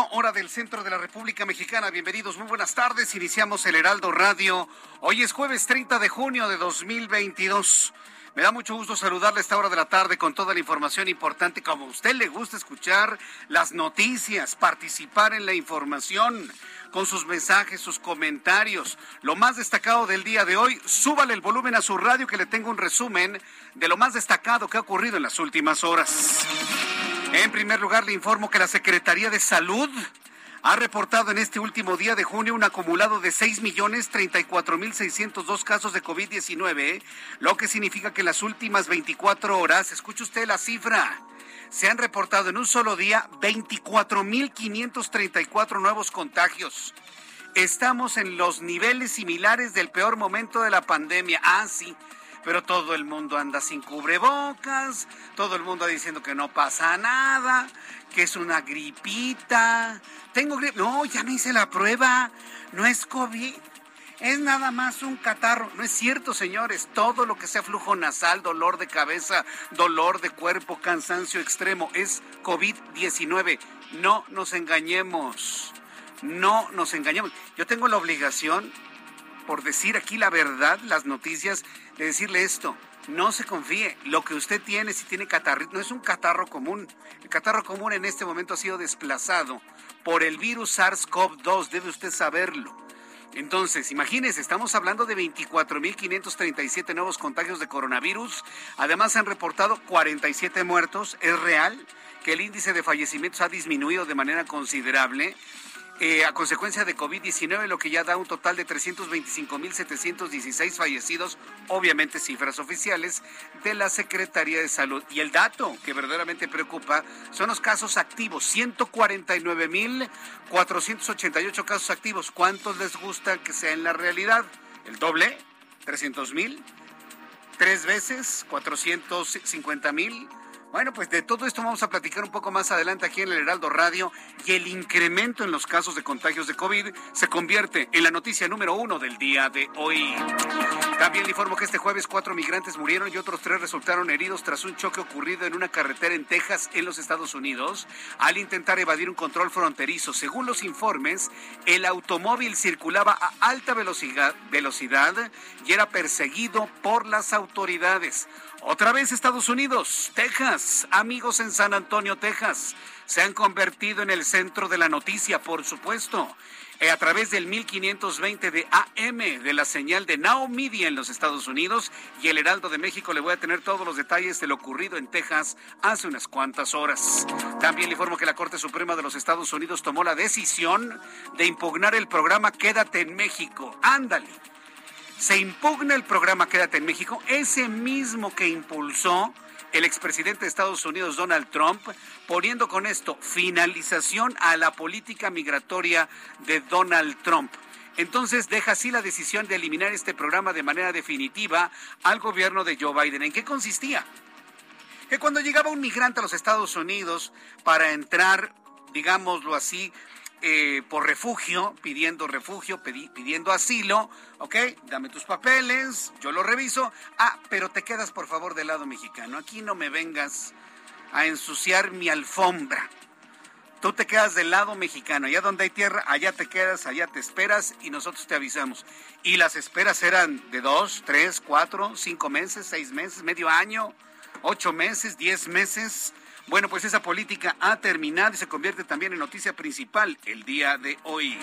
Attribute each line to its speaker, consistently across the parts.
Speaker 1: Hora del centro de la República Mexicana. Bienvenidos, muy buenas tardes. Iniciamos el Heraldo Radio. Hoy es jueves 30 de junio de 2022. Me da mucho gusto saludarle a esta hora de la tarde con toda la información importante. Como a usted le gusta escuchar las noticias, participar en la información con sus mensajes, sus comentarios. Lo más destacado del día de hoy, súbale el volumen a su radio que le tengo un resumen de lo más destacado que ha ocurrido en las últimas horas. En primer lugar, le informo que la Secretaría de Salud ha reportado en este último día de junio un acumulado de 6.034.602 casos de COVID-19, lo que significa que en las últimas 24 horas, escuche usted la cifra, se han reportado en un solo día 24.534 nuevos contagios. Estamos en los niveles similares del peor momento de la pandemia. Ah, sí pero todo el mundo anda sin cubrebocas, todo el mundo diciendo que no pasa nada, que es una gripita. Tengo gripe, no, ya me hice la prueba, no es COVID. Es nada más un catarro. No es cierto, señores. Todo lo que sea flujo nasal, dolor de cabeza, dolor de cuerpo, cansancio extremo, es COVID-19. No nos engañemos. No nos engañemos. Yo tengo la obligación por decir aquí la verdad, las noticias, de decirle esto. No se confíe. Lo que usted tiene, si tiene catarro, no es un catarro común. El catarro común en este momento ha sido desplazado por el virus SARS-CoV-2. Debe usted saberlo. Entonces, imagínese, estamos hablando de 24.537 nuevos contagios de coronavirus. Además, han reportado 47 muertos. Es real que el índice de fallecimientos ha disminuido de manera considerable. Eh, a consecuencia de COVID-19, lo que ya da un total de 325.716 fallecidos, obviamente cifras oficiales de la Secretaría de Salud. Y el dato que verdaderamente preocupa son los casos activos, 149.488 casos activos. ¿Cuántos les gusta que sea en la realidad? ¿El doble? ¿300.000? ¿Tres veces? ¿450.000? Bueno, pues de todo esto vamos a platicar un poco más adelante aquí en el Heraldo Radio y el incremento en los casos de contagios de COVID se convierte en la noticia número uno del día de hoy. También le informo que este jueves cuatro migrantes murieron y otros tres resultaron heridos tras un choque ocurrido en una carretera en Texas, en los Estados Unidos, al intentar evadir un control fronterizo. Según los informes, el automóvil circulaba a alta velocidad, velocidad y era perseguido por las autoridades. Otra vez Estados Unidos, Texas, amigos en San Antonio, Texas, se han convertido en el centro de la noticia, por supuesto, eh, a través del 1520 de AM de la señal de Now Media en los Estados Unidos y el Heraldo de México. Le voy a tener todos los detalles de lo ocurrido en Texas hace unas cuantas horas. También le informo que la Corte Suprema de los Estados Unidos tomó la decisión de impugnar el programa Quédate en México. Ándale se impugna el programa Quédate en México, ese mismo que impulsó el expresidente de Estados Unidos, Donald Trump, poniendo con esto finalización a la política migratoria de Donald Trump. Entonces deja así la decisión de eliminar este programa de manera definitiva al gobierno de Joe Biden. ¿En qué consistía? que cuando llegaba un migrante a los Estados Unidos para entrar, digámoslo así, eh, por refugio, pidiendo refugio, pidiendo asilo, ¿ok? Dame tus papeles, yo lo reviso. Ah, pero te quedas por favor del lado mexicano. Aquí no me vengas a ensuciar mi alfombra. Tú te quedas del lado mexicano, allá donde hay tierra, allá te quedas, allá te esperas y nosotros te avisamos. Y las esperas eran de dos, tres, cuatro, cinco meses, seis meses, medio año, ocho meses, diez meses. Bueno, pues esa política ha terminado y se convierte también en noticia principal el día de hoy.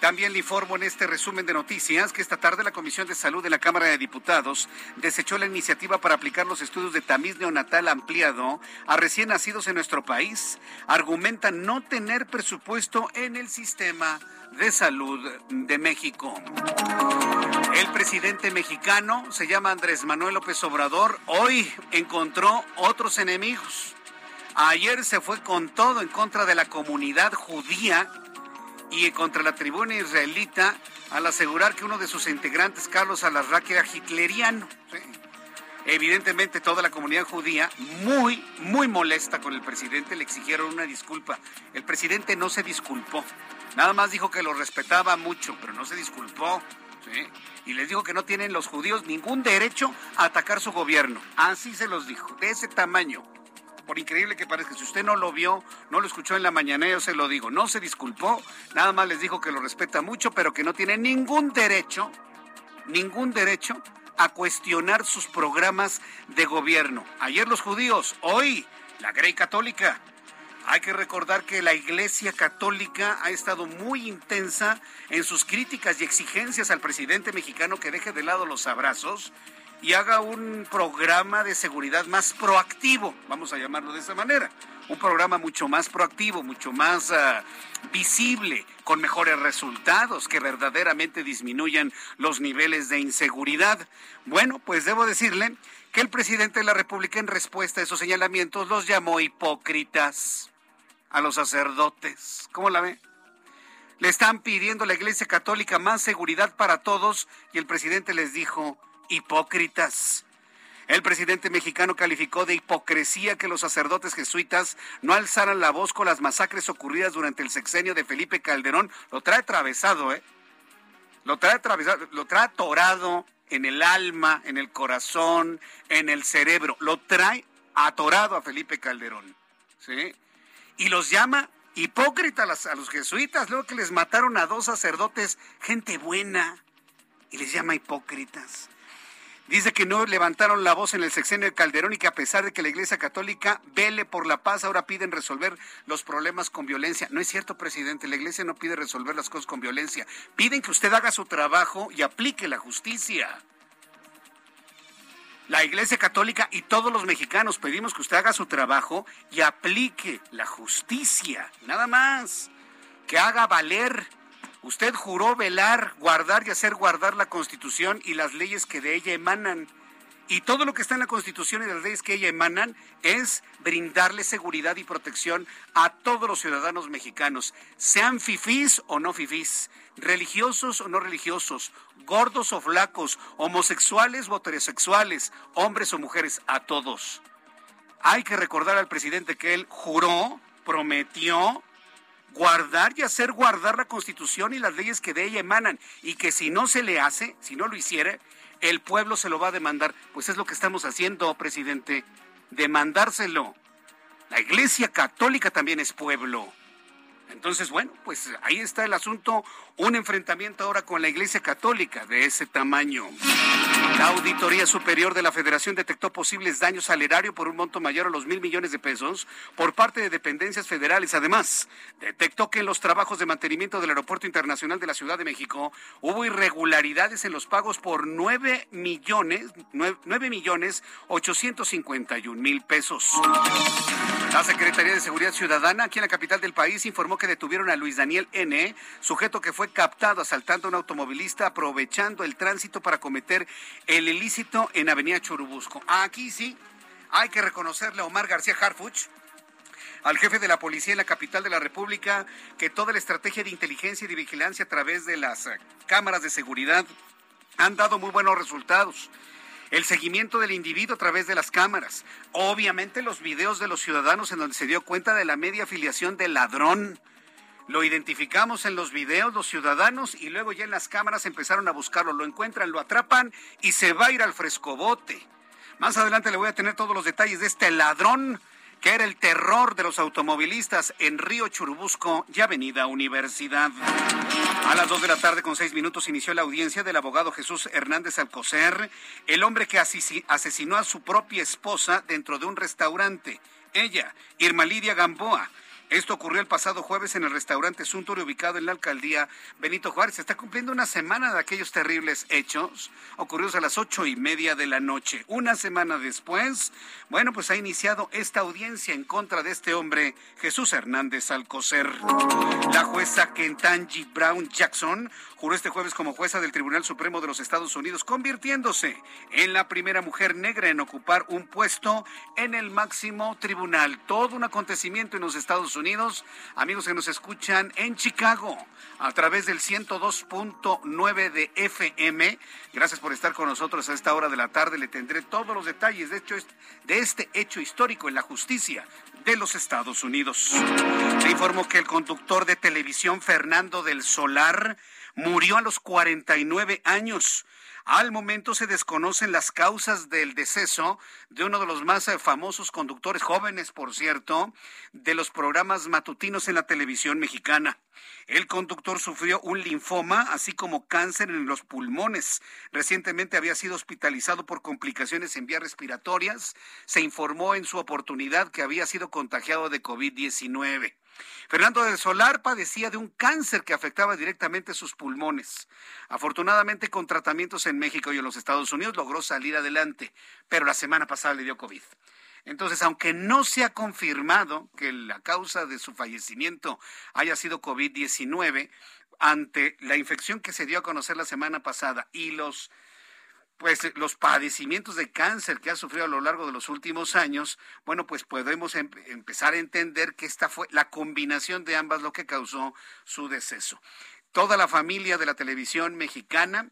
Speaker 1: También le informo en este resumen de noticias que esta tarde la Comisión de Salud de la Cámara de Diputados desechó la iniciativa para aplicar los estudios de tamiz neonatal ampliado a recién nacidos en nuestro país. Argumenta no tener presupuesto en el sistema de salud de México. El presidente mexicano se llama Andrés Manuel López Obrador. Hoy encontró otros enemigos. Ayer se fue con todo en contra de la comunidad judía y contra la tribuna israelita al asegurar que uno de sus integrantes, Carlos Alarraqui, era hitleriano. Evidentemente toda la comunidad judía muy, muy molesta con el presidente, le exigieron una disculpa. El presidente no se disculpó, nada más dijo que lo respetaba mucho, pero no se disculpó. Y les dijo que no tienen los judíos ningún derecho a atacar su gobierno. Así se los dijo, de ese tamaño. Por increíble que parezca, si usted no lo vio, no lo escuchó en la mañana, yo se lo digo. No se disculpó, nada más les dijo que lo respeta mucho, pero que no tiene ningún derecho, ningún derecho a cuestionar sus programas de gobierno. Ayer los judíos, hoy la Grey Católica. Hay que recordar que la Iglesia Católica ha estado muy intensa en sus críticas y exigencias al presidente mexicano que deje de lado los abrazos y haga un programa de seguridad más proactivo, vamos a llamarlo de esa manera. Un programa mucho más proactivo, mucho más ah, visible, con mejores resultados, que verdaderamente disminuyan los niveles de inseguridad. Bueno, pues debo decirle que el presidente de la República en respuesta a esos señalamientos los llamó hipócritas a los sacerdotes. ¿Cómo la ve? Le están pidiendo a la Iglesia Católica más seguridad para todos y el presidente les dijo hipócritas. El presidente mexicano calificó de hipocresía que los sacerdotes jesuitas no alzaran la voz con las masacres ocurridas durante el sexenio de Felipe Calderón. Lo trae atravesado, ¿eh? Lo trae atravesado, lo trae atorado en el alma, en el corazón, en el cerebro. Lo trae atorado a Felipe Calderón. ¿Sí? y los llama hipócritas a los jesuitas, luego que les mataron a dos sacerdotes, gente buena, y les llama hipócritas. Dice que no levantaron la voz en el sexenio de Calderón y que a pesar de que la Iglesia Católica vele por la paz, ahora piden resolver los problemas con violencia. No es cierto, presidente, la Iglesia no pide resolver las cosas con violencia. Piden que usted haga su trabajo y aplique la justicia la Iglesia Católica y todos los mexicanos pedimos que usted haga su trabajo y aplique la justicia, nada más, que haga valer. Usted juró velar, guardar y hacer guardar la Constitución y las leyes que de ella emanan. Y todo lo que está en la Constitución y las leyes que ella emanan es brindarle seguridad y protección a todos los ciudadanos mexicanos, sean fifís o no fifís, religiosos o no religiosos, gordos o flacos, homosexuales o heterosexuales, hombres o mujeres, a todos. Hay que recordar al presidente que él juró, prometió guardar y hacer guardar la Constitución y las leyes que de ella emanan, y que si no se le hace, si no lo hiciera, el pueblo se lo va a demandar. Pues es lo que estamos haciendo, presidente, demandárselo. La Iglesia Católica también es pueblo. Entonces, bueno, pues ahí está el asunto, un enfrentamiento ahora con la Iglesia Católica de ese tamaño. La Auditoría Superior de la Federación detectó posibles daños al erario por un monto mayor a los mil millones de pesos por parte de dependencias federales. Además, detectó que en los trabajos de mantenimiento del Aeropuerto Internacional de la Ciudad de México hubo irregularidades en los pagos por nueve millones, nueve millones ochocientos cincuenta y un mil pesos. La Secretaría de Seguridad Ciudadana aquí en la capital del país informó que detuvieron a Luis Daniel N., sujeto que fue captado asaltando a un automovilista aprovechando el tránsito para cometer el ilícito en Avenida Churubusco. Aquí sí, hay que reconocerle a Omar García Harfuch, al jefe de la policía en la capital de la República, que toda la estrategia de inteligencia y de vigilancia a través de las cámaras de seguridad han dado muy buenos resultados. el seguimiento del individuo a través de las cámaras, obviamente los videos de los ciudadanos en donde se dio cuenta de la media afiliación del ladrón. Lo identificamos en los videos los ciudadanos y luego ya en las cámaras empezaron a buscarlo, lo encuentran, lo atrapan y se va a ir al frescobote. Más adelante le voy a tener todos los detalles de este ladrón que era el terror de los automovilistas en Río Churubusco y Avenida Universidad. A las dos de la tarde con seis minutos inició la audiencia del abogado Jesús Hernández Alcocer, el hombre que asesinó a su propia esposa dentro de un restaurante. Ella, Irma Lidia Gamboa, esto ocurrió el pasado jueves en el restaurante Suntory ubicado en la alcaldía Benito Juárez. Se está cumpliendo una semana de aquellos terribles hechos ocurridos a las ocho y media de la noche. Una semana después, bueno, pues ha iniciado esta audiencia en contra de este hombre, Jesús Hernández Alcocer. La jueza Kentanji Brown Jackson juró este jueves como jueza del Tribunal Supremo de los Estados Unidos, convirtiéndose en la primera mujer negra en ocupar un puesto en el máximo tribunal. Todo un acontecimiento en los Estados Unidos. Amigos que nos escuchan en Chicago a través del 102.9 de FM. Gracias por estar con nosotros a esta hora de la tarde. Le tendré todos los detalles de, hecho, de este hecho histórico en la justicia de los Estados Unidos. Le informo que el conductor de televisión Fernando del Solar murió a los 49 años. Al momento se desconocen las causas del deceso de uno de los más eh, famosos conductores jóvenes, por cierto, de los programas matutinos en la televisión mexicana. El conductor sufrió un linfoma, así como cáncer en los pulmones. Recientemente había sido hospitalizado por complicaciones en vías respiratorias. Se informó en su oportunidad que había sido contagiado de COVID-19. Fernando del Solar padecía de un cáncer que afectaba directamente sus pulmones. Afortunadamente, con tratamientos en México y en los Estados Unidos, logró salir adelante, pero la semana pasada le dio COVID. Entonces, aunque no se ha confirmado que la causa de su fallecimiento haya sido COVID-19, ante la infección que se dio a conocer la semana pasada y los pues eh, los padecimientos de cáncer que ha sufrido a lo largo de los últimos años, bueno, pues podemos em, empezar a entender que esta fue la combinación de ambas lo que causó su deceso. Toda la familia de la televisión mexicana,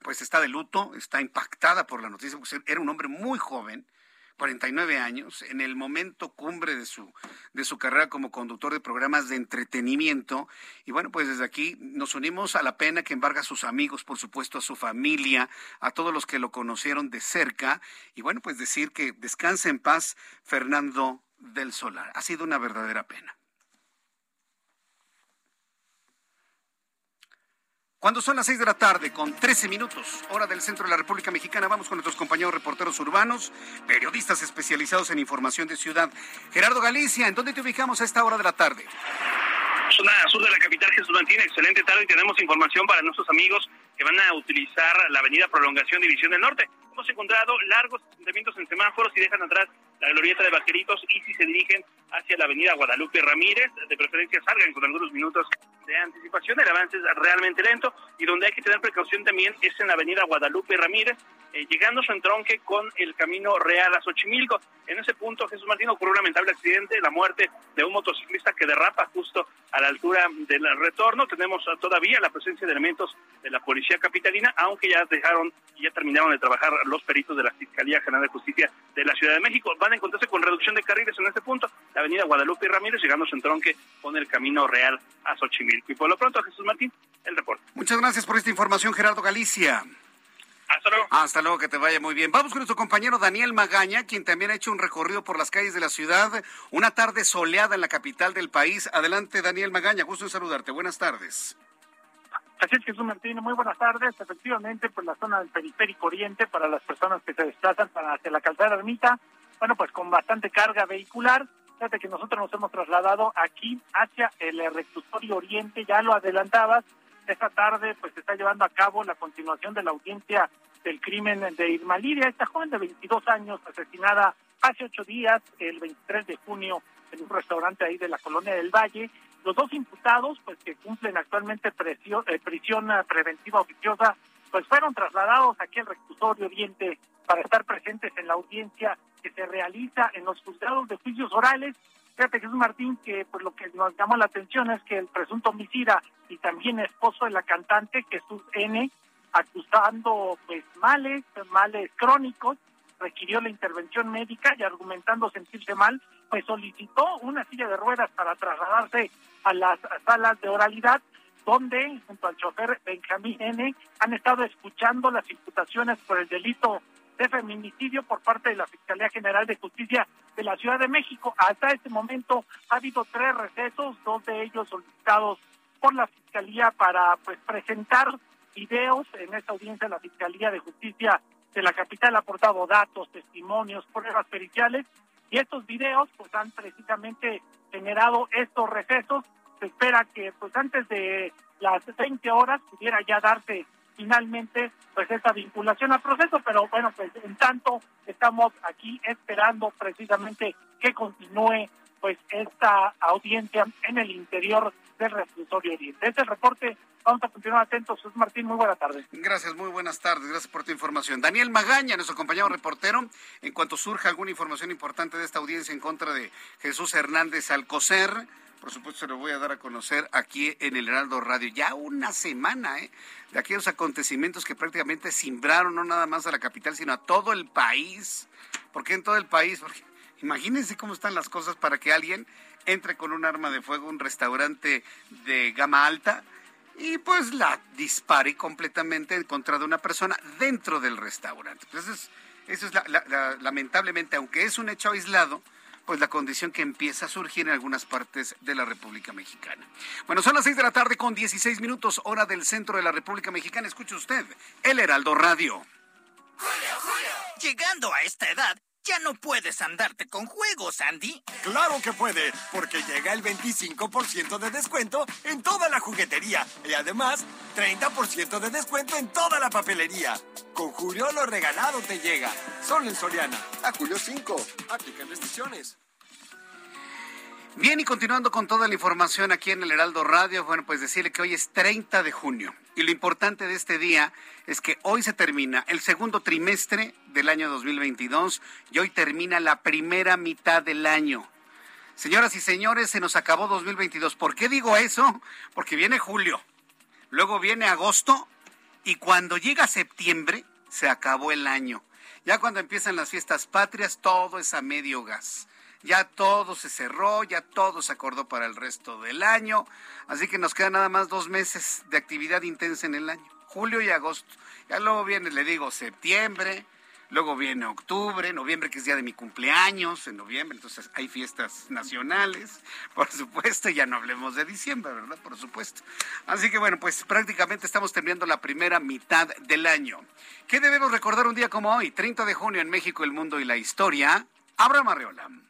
Speaker 1: pues está de luto, está impactada por la noticia, porque era un hombre muy joven, 49 años, en el momento cumbre de su, de su carrera como conductor de programas de entretenimiento. Y bueno, pues desde aquí nos unimos a la pena que embarga a sus amigos, por supuesto, a su familia, a todos los que lo conocieron de cerca. Y bueno, pues decir que descanse en paz Fernando del Solar. Ha sido una verdadera pena. Cuando son las seis de la tarde, con 13 minutos, hora del centro de la República Mexicana, vamos con nuestros compañeros reporteros urbanos, periodistas especializados en información de ciudad. Gerardo Galicia, ¿en dónde te ubicamos a esta hora de la tarde?
Speaker 2: Zona sur de la capital, Jesús Martín, excelente tarde tenemos información para nuestros amigos que van a utilizar la avenida Prolongación División del Norte. Hemos encontrado largos asentamientos en semáforos y dejan atrás la glorieta de Vaqueritos y si se dirigen hacia la avenida Guadalupe Ramírez, de preferencia salgan con algunos minutos de anticipación, el avance es realmente lento y donde hay que tener precaución también es en la avenida Guadalupe Ramírez, eh, llegando su entronque con el camino real a Xochimilco. En ese punto, Jesús Martín, ocurrió un lamentable accidente, la muerte de un motociclista que derrapa justo a la altura del retorno. Tenemos todavía la presencia de elementos de la Policía Capitalina, aunque ya dejaron y ya terminaron de trabajar los peritos de la Fiscalía General de Justicia de la Ciudad de México. A encontrarse con reducción de carriles en este punto, la avenida Guadalupe y Ramírez, llegando a su entronque con el camino real a Xochimilco. Y por lo pronto, Jesús Martín, el reporte.
Speaker 1: Muchas gracias por esta información, Gerardo Galicia.
Speaker 2: Hasta luego.
Speaker 1: Hasta luego, que te vaya muy bien. Vamos con nuestro compañero Daniel Magaña, quien también ha hecho un recorrido por las calles de la ciudad. Una tarde soleada en la capital del país. Adelante, Daniel Magaña. Gusto en saludarte. Buenas tardes.
Speaker 3: Así es, Jesús Martín, muy buenas tardes. Efectivamente, pues la zona del periférico oriente para las personas que se desplazan para hacia la calzada ermita, bueno, pues con bastante carga vehicular. Fíjate que nosotros nos hemos trasladado aquí hacia el reclusorio oriente, ya lo adelantabas. Esta tarde, pues se está llevando a cabo la continuación de la audiencia del crimen de Irma Lidia, esta joven de 22 años asesinada hace ocho días, el 23 de junio, en un restaurante ahí de la colonia del Valle. Los dos imputados, pues que cumplen actualmente presión, eh, prisión preventiva oficiosa, pues fueron trasladados aquí al reclusorio Oriente para estar presentes en la audiencia que se realiza en los juzgados de juicios orales. Fíjate, Jesús Martín, que pues lo que nos llamó la atención es que el presunto homicida y también esposo de la cantante, Jesús N., acusando pues males, males crónicos, requirió la intervención médica y argumentando sentirse mal, pues solicitó una silla de ruedas para trasladarse a las salas de oralidad, donde junto al chofer Benjamín N han estado escuchando las imputaciones por el delito de feminicidio por parte de la Fiscalía General de Justicia de la Ciudad de México. Hasta este momento ha habido tres recesos, dos de ellos solicitados por la Fiscalía para pues presentar videos en esta audiencia la Fiscalía de Justicia de la capital ha aportado datos, testimonios, pruebas periciales y estos videos pues han precisamente generado estos recesos. Se espera que pues antes de las 20 horas pudiera ya darse finalmente pues esta vinculación al proceso, pero bueno, pues en tanto estamos aquí esperando precisamente que continúe pues esta audiencia en el interior del reclusorio oriente. Este es el reporte Vamos a continuar atentos. Jesús Martín, muy buenas tardes.
Speaker 1: Gracias, muy buenas tardes. Gracias por tu información. Daniel Magaña, nuestro compañero reportero, en cuanto surja alguna información importante de esta audiencia en contra de Jesús Hernández Alcocer, por supuesto se lo voy a dar a conocer aquí en el Heraldo Radio. Ya una semana ¿eh? de aquellos acontecimientos que prácticamente simbraron no nada más a la capital, sino a todo el país. ¿Por qué en todo el país? Porque imagínense cómo están las cosas para que alguien entre con un arma de fuego a un restaurante de gama alta y pues la dispare completamente en contra de una persona dentro del restaurante. Entonces, eso es lamentablemente, aunque es un hecho aislado, pues la condición que empieza a surgir en algunas partes de la República Mexicana. Bueno, son las seis de la tarde con 16 minutos, hora del centro de la República Mexicana. Escuche usted, El Heraldo Radio.
Speaker 4: Llegando a esta edad, ya no puedes andarte con juegos, Andy.
Speaker 5: Claro que puede, porque llega el 25% de descuento en toda la juguetería y además 30% de descuento en toda la papelería. Con Julio lo regalado te llega. Solo en Soriana. A Julio 5. Aplican restricciones.
Speaker 1: Bien, y continuando con toda la información aquí en el Heraldo Radio, bueno, pues decirle que hoy es 30 de junio. Y lo importante de este día es que hoy se termina el segundo trimestre del año 2022 y hoy termina la primera mitad del año. Señoras y señores, se nos acabó 2022. ¿Por qué digo eso? Porque viene julio, luego viene agosto y cuando llega septiembre se acabó el año. Ya cuando empiezan las fiestas patrias, todo es a medio gas ya todo se cerró, ya todo se acordó para el resto del año, así que nos quedan nada más dos meses de actividad intensa en el año, julio y agosto. Ya luego viene, le digo, septiembre, luego viene octubre, noviembre que es día de mi cumpleaños, en noviembre, entonces hay fiestas nacionales, por supuesto, ya no hablemos de diciembre, ¿verdad? Por supuesto. Así que bueno, pues prácticamente estamos terminando la primera mitad del año. ¿Qué debemos recordar un día como hoy, 30 de junio en México, el mundo y la historia? Abraham Arreola.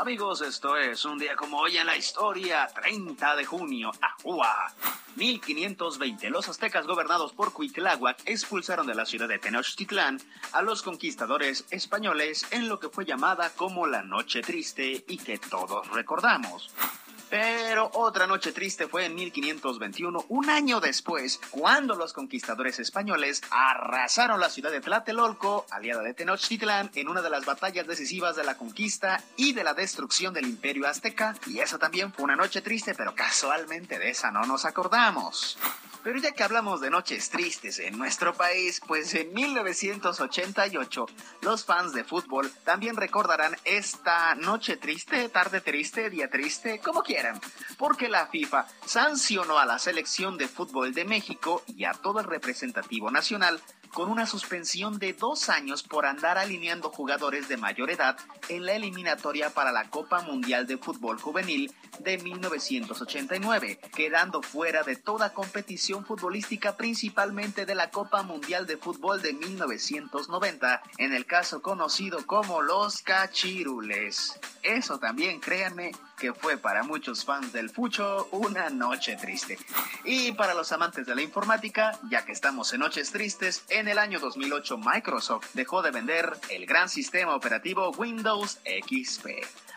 Speaker 6: Amigos, esto es un día como hoy en la historia, 30 de junio, Ajua. 1520, los aztecas gobernados por Cuitláhuac expulsaron de la ciudad de Tenochtitlán a los conquistadores españoles en lo que fue llamada como la Noche Triste y que todos recordamos. Pero otra noche triste fue en 1521, un año después, cuando los conquistadores españoles arrasaron la ciudad de Tlatelolco, aliada de Tenochtitlán, en una de las batallas decisivas de la conquista y de la destrucción del imperio azteca. Y esa también fue una noche triste, pero casualmente de esa no nos acordamos. Pero ya que hablamos de noches tristes en nuestro país, pues en 1988 los fans de fútbol también recordarán esta noche triste, tarde triste, día triste, como quieran, porque la FIFA sancionó a la selección de fútbol de México y a todo el representativo nacional con una suspensión de dos años por andar alineando jugadores de mayor edad en la eliminatoria para la Copa Mundial de Fútbol Juvenil de 1989, quedando fuera de toda competición futbolística principalmente de la Copa Mundial de Fútbol de 1990, en el caso conocido como los Cachirules. Eso también, créanme, que fue para muchos fans del Fucho una noche triste. Y para los amantes de la informática, ya que estamos en noches tristes, en el año 2008 Microsoft dejó de vender el gran sistema operativo Windows XP.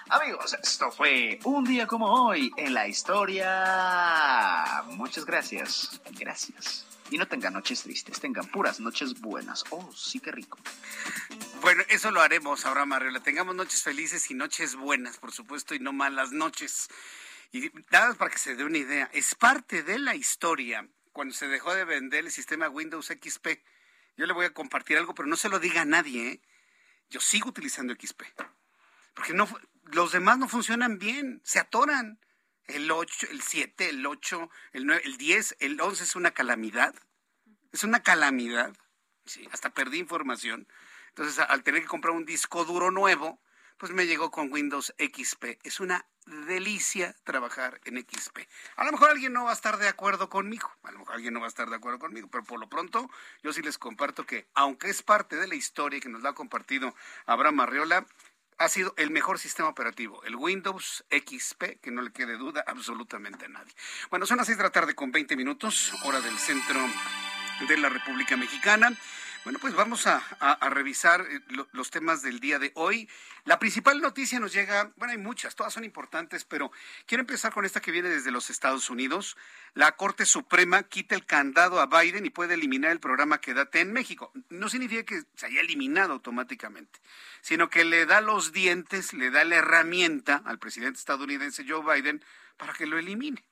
Speaker 6: Amigos, esto fue un día como hoy en la historia. Muchas gracias. Gracias. Y no tengan noches tristes, tengan puras noches buenas. Oh, sí, qué rico.
Speaker 1: Bueno, eso lo haremos, ahora Mariola. Tengamos noches felices y noches buenas, por supuesto, y no malas noches. Y nada para que se dé una idea, es parte de la historia cuando se dejó de vender el sistema Windows XP. Yo le voy a compartir algo, pero no se lo diga a nadie. ¿eh? Yo sigo utilizando XP. Porque no, los demás no funcionan bien, se atoran. El 8, el 7, el 8, el 9, el 10, el 11 es una calamidad. Es una calamidad. Sí, hasta perdí información. Entonces, al tener que comprar un disco duro nuevo, pues me llegó con Windows XP. Es una delicia trabajar en XP. A lo mejor alguien no va a estar de acuerdo conmigo, a lo mejor alguien no va a estar de acuerdo conmigo, pero por lo pronto yo sí les comparto que, aunque es parte de la historia que nos la ha compartido Abraham Arriola, ha sido el mejor sistema operativo, el Windows XP, que no le quede duda absolutamente a nadie. Bueno, son las 6 de la tarde con 20 minutos, hora del centro de la República Mexicana. Bueno, pues vamos a, revisar eh, los temas del día de hoy. La principal noticia nos llega, bueno, hay muchas, todas son importantes, pero quiero empezar con esta que viene desde los Estados Unidos. La Corte Suprema quita el candado a Biden y puede eliminar el programa Quédate en México. No significa que se haya eliminado automáticamente, sino que le da los dientes, le da la herramienta al presidente estadounidense Joe Biden para que lo elimine.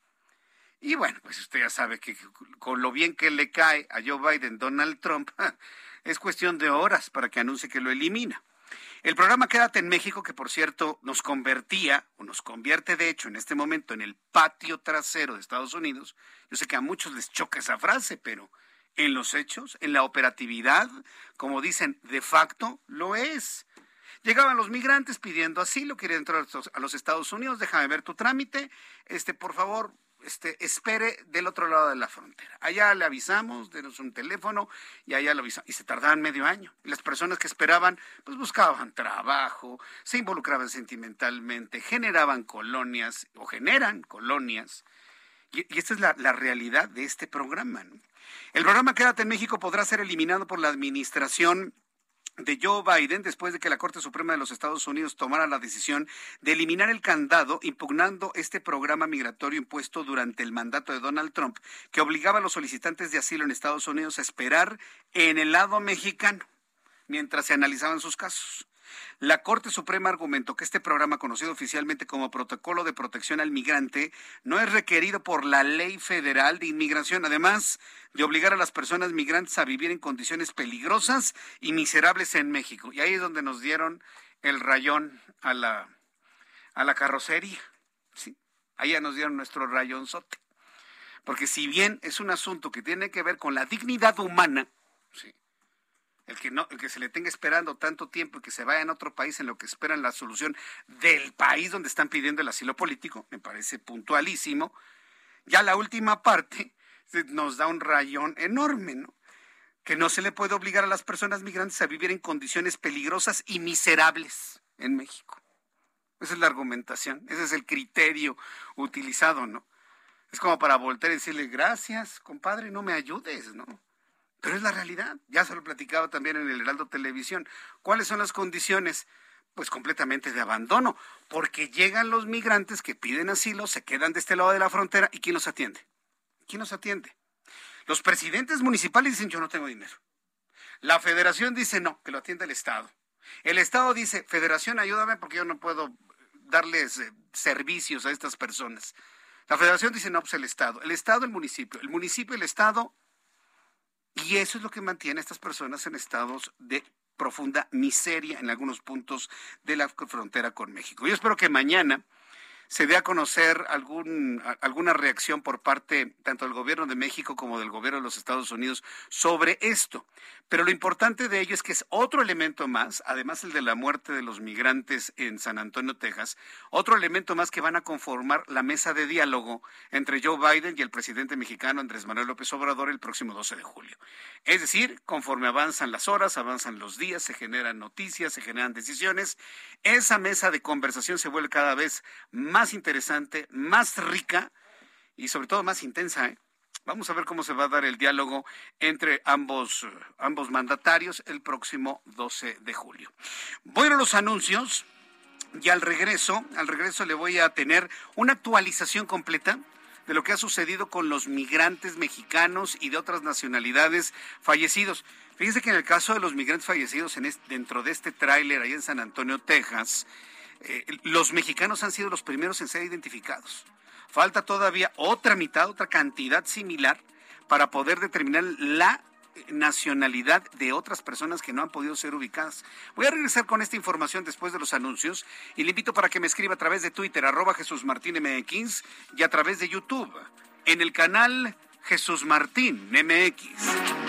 Speaker 1: Y bueno, pues usted ya sabe que con lo bien que le cae a Joe Biden Donald Trump, es cuestión de horas para que anuncie que lo elimina. El programa Quédate en México, que por cierto nos convertía, o nos convierte de hecho en este momento en el patio trasero de Estados Unidos, yo sé que a muchos les choca esa frase, pero en los hechos, en la operatividad, como dicen, de facto, lo es. Llegaban los migrantes pidiendo asilo, querían entrar a los Estados Unidos, déjame ver tu trámite, este, por favor, este, espere del otro lado de la frontera. Allá le avisamos, denos un teléfono y allá lo avisamos. Y se tardaban medio año. Las personas que esperaban, pues buscaban trabajo, se involucraban sentimentalmente, generaban colonias o generan colonias. Y, esta es la, realidad de este programa. El programa Quédate en México podrá ser eliminado por la administración de Joe Biden después de que la Corte Suprema de los Estados Unidos tomara la decisión de eliminar el candado impugnando este programa migratorio impuesto durante el mandato de Donald Trump que obligaba a los solicitantes de asilo en Estados Unidos a esperar en el lado mexicano mientras se analizaban sus casos. La Corte Suprema argumentó que este programa, conocido oficialmente como Protocolo de Protección al Migrante, no es requerido por la Ley Federal de Inmigración, además de obligar a las personas migrantes a vivir en condiciones peligrosas y miserables en México. Y ahí es donde nos dieron el rayón a la, a la carrocería. ¿sí? Ahí ya nos dieron nuestro rayonzote. Porque si bien es un asunto que tiene que ver con la dignidad humana, ¿sí? El que se le tenga esperando tanto tiempo y que se vaya en otro país en lo que esperan la solución del país donde están pidiendo el asilo político, me parece puntualísimo. Ya la última parte nos da un rayón enorme, ¿no? Que no se le puede obligar a las personas migrantes a vivir en condiciones peligrosas y miserables en México. Esa es la argumentación, ese es el criterio utilizado, ¿no? Es como para voltear y decirle, gracias, compadre, no me ayudes, ¿no? Pero es la realidad. Ya se lo platicaba también en el Heraldo Televisión. ¿Cuáles son las condiciones? Pues completamente de abandono, porque llegan los migrantes que piden asilo, se quedan de este lado de la frontera y ¿quién los atiende? ¿Quién los atiende? Los presidentes municipales dicen yo no tengo dinero. La federación dice no, que lo atiende el Estado. El Estado dice, federación ayúdame porque yo no puedo darles eh, servicios a estas personas. La federación dice no, pues el Estado. El Estado, el municipio. El municipio, el Estado y eso es lo que mantiene a estas personas en estados de profunda miseria en algunos puntos de la frontera con México. Yo espero que mañana se dé a conocer algún, alguna reacción por parte tanto del gobierno de México como del gobierno de los Estados Unidos sobre esto. Pero lo importante de ello es que es otro elemento más, además el de la muerte de los migrantes en San Antonio, Texas, otro elemento más que van a conformar la mesa de diálogo entre Joe Biden y el presidente mexicano Andrés Manuel López Obrador el próximo 12 de julio. Es decir, conforme avanzan las horas, avanzan los días, se generan noticias, se generan decisiones, esa mesa de conversación se vuelve cada vez más interesante, más rica y sobre todo más intensa. ¿eh? Vamos a ver cómo se va a dar el diálogo entre ambos, ambos mandatarios el próximo 12 de julio. Voy a los anuncios y al regreso, al regreso le voy a tener una actualización completa de lo que ha sucedido con los migrantes mexicanos y de otras nacionalidades fallecidos. Fíjense que en el caso de los migrantes fallecidos en dentro de este tráiler ahí en San Antonio, Texas, eh, los mexicanos han sido los primeros en ser identificados. Falta todavía otra mitad, otra cantidad similar para poder determinar la nacionalidad de otras personas que no han podido ser ubicadas. Voy a regresar con esta información después de los anuncios y le invito para que me escriba a través de Twitter, arroba Jesús Martín MX y a través de YouTube, en el canal Jesús Martín MX.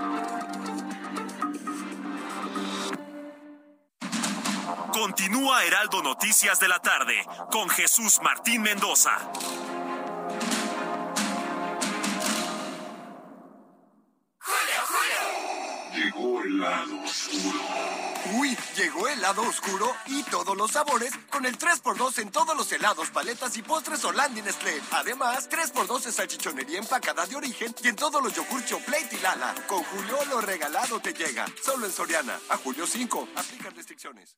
Speaker 7: Continúa Heraldo Noticias de la tarde con Jesús Martín Mendoza.
Speaker 8: Llegó el lado oscuro.
Speaker 5: Uy, llegó el lado oscuro y todos los sabores con el 3x2 en todos los helados, paletas y postres Hollandia Nestlé. Además, 3x2 en salchichonería empacada de origen y en todos los yogur Plate y Lala. Con Julio lo regalado te llega. Solo en Soriana. A julio 5. Aplican restricciones.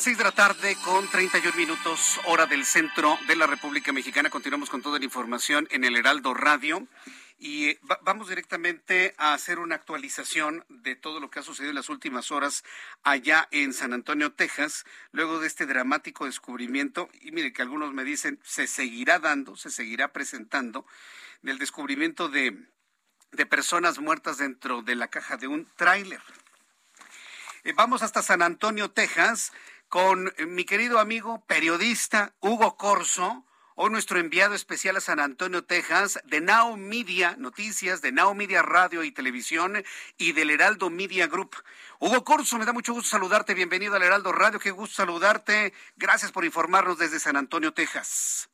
Speaker 1: las seis de la tarde con 31 minutos, hora del centro de la República Mexicana. Continuamos con toda la información en el Heraldo Radio. Y eh, vamos directamente a hacer una actualización de todo lo que ha sucedido en las últimas horas allá en San Antonio, Texas, luego de este dramático descubrimiento. Y mire que algunos me dicen, se seguirá dando, se seguirá presentando, del descubrimiento de, de personas muertas dentro de la caja de un tráiler. Eh, vamos hasta San Antonio, Texas, con eh, mi querido amigo periodista Hugo Corso, hoy nuestro enviado especial a San Antonio, Texas, de Now Media Noticias, de Now Media Radio y Televisión y del Heraldo Media Group. Hugo Corso, me da mucho gusto saludarte. Bienvenido al Heraldo Radio. Qué gusto saludarte. Gracias por informarnos desde San Antonio, Texas.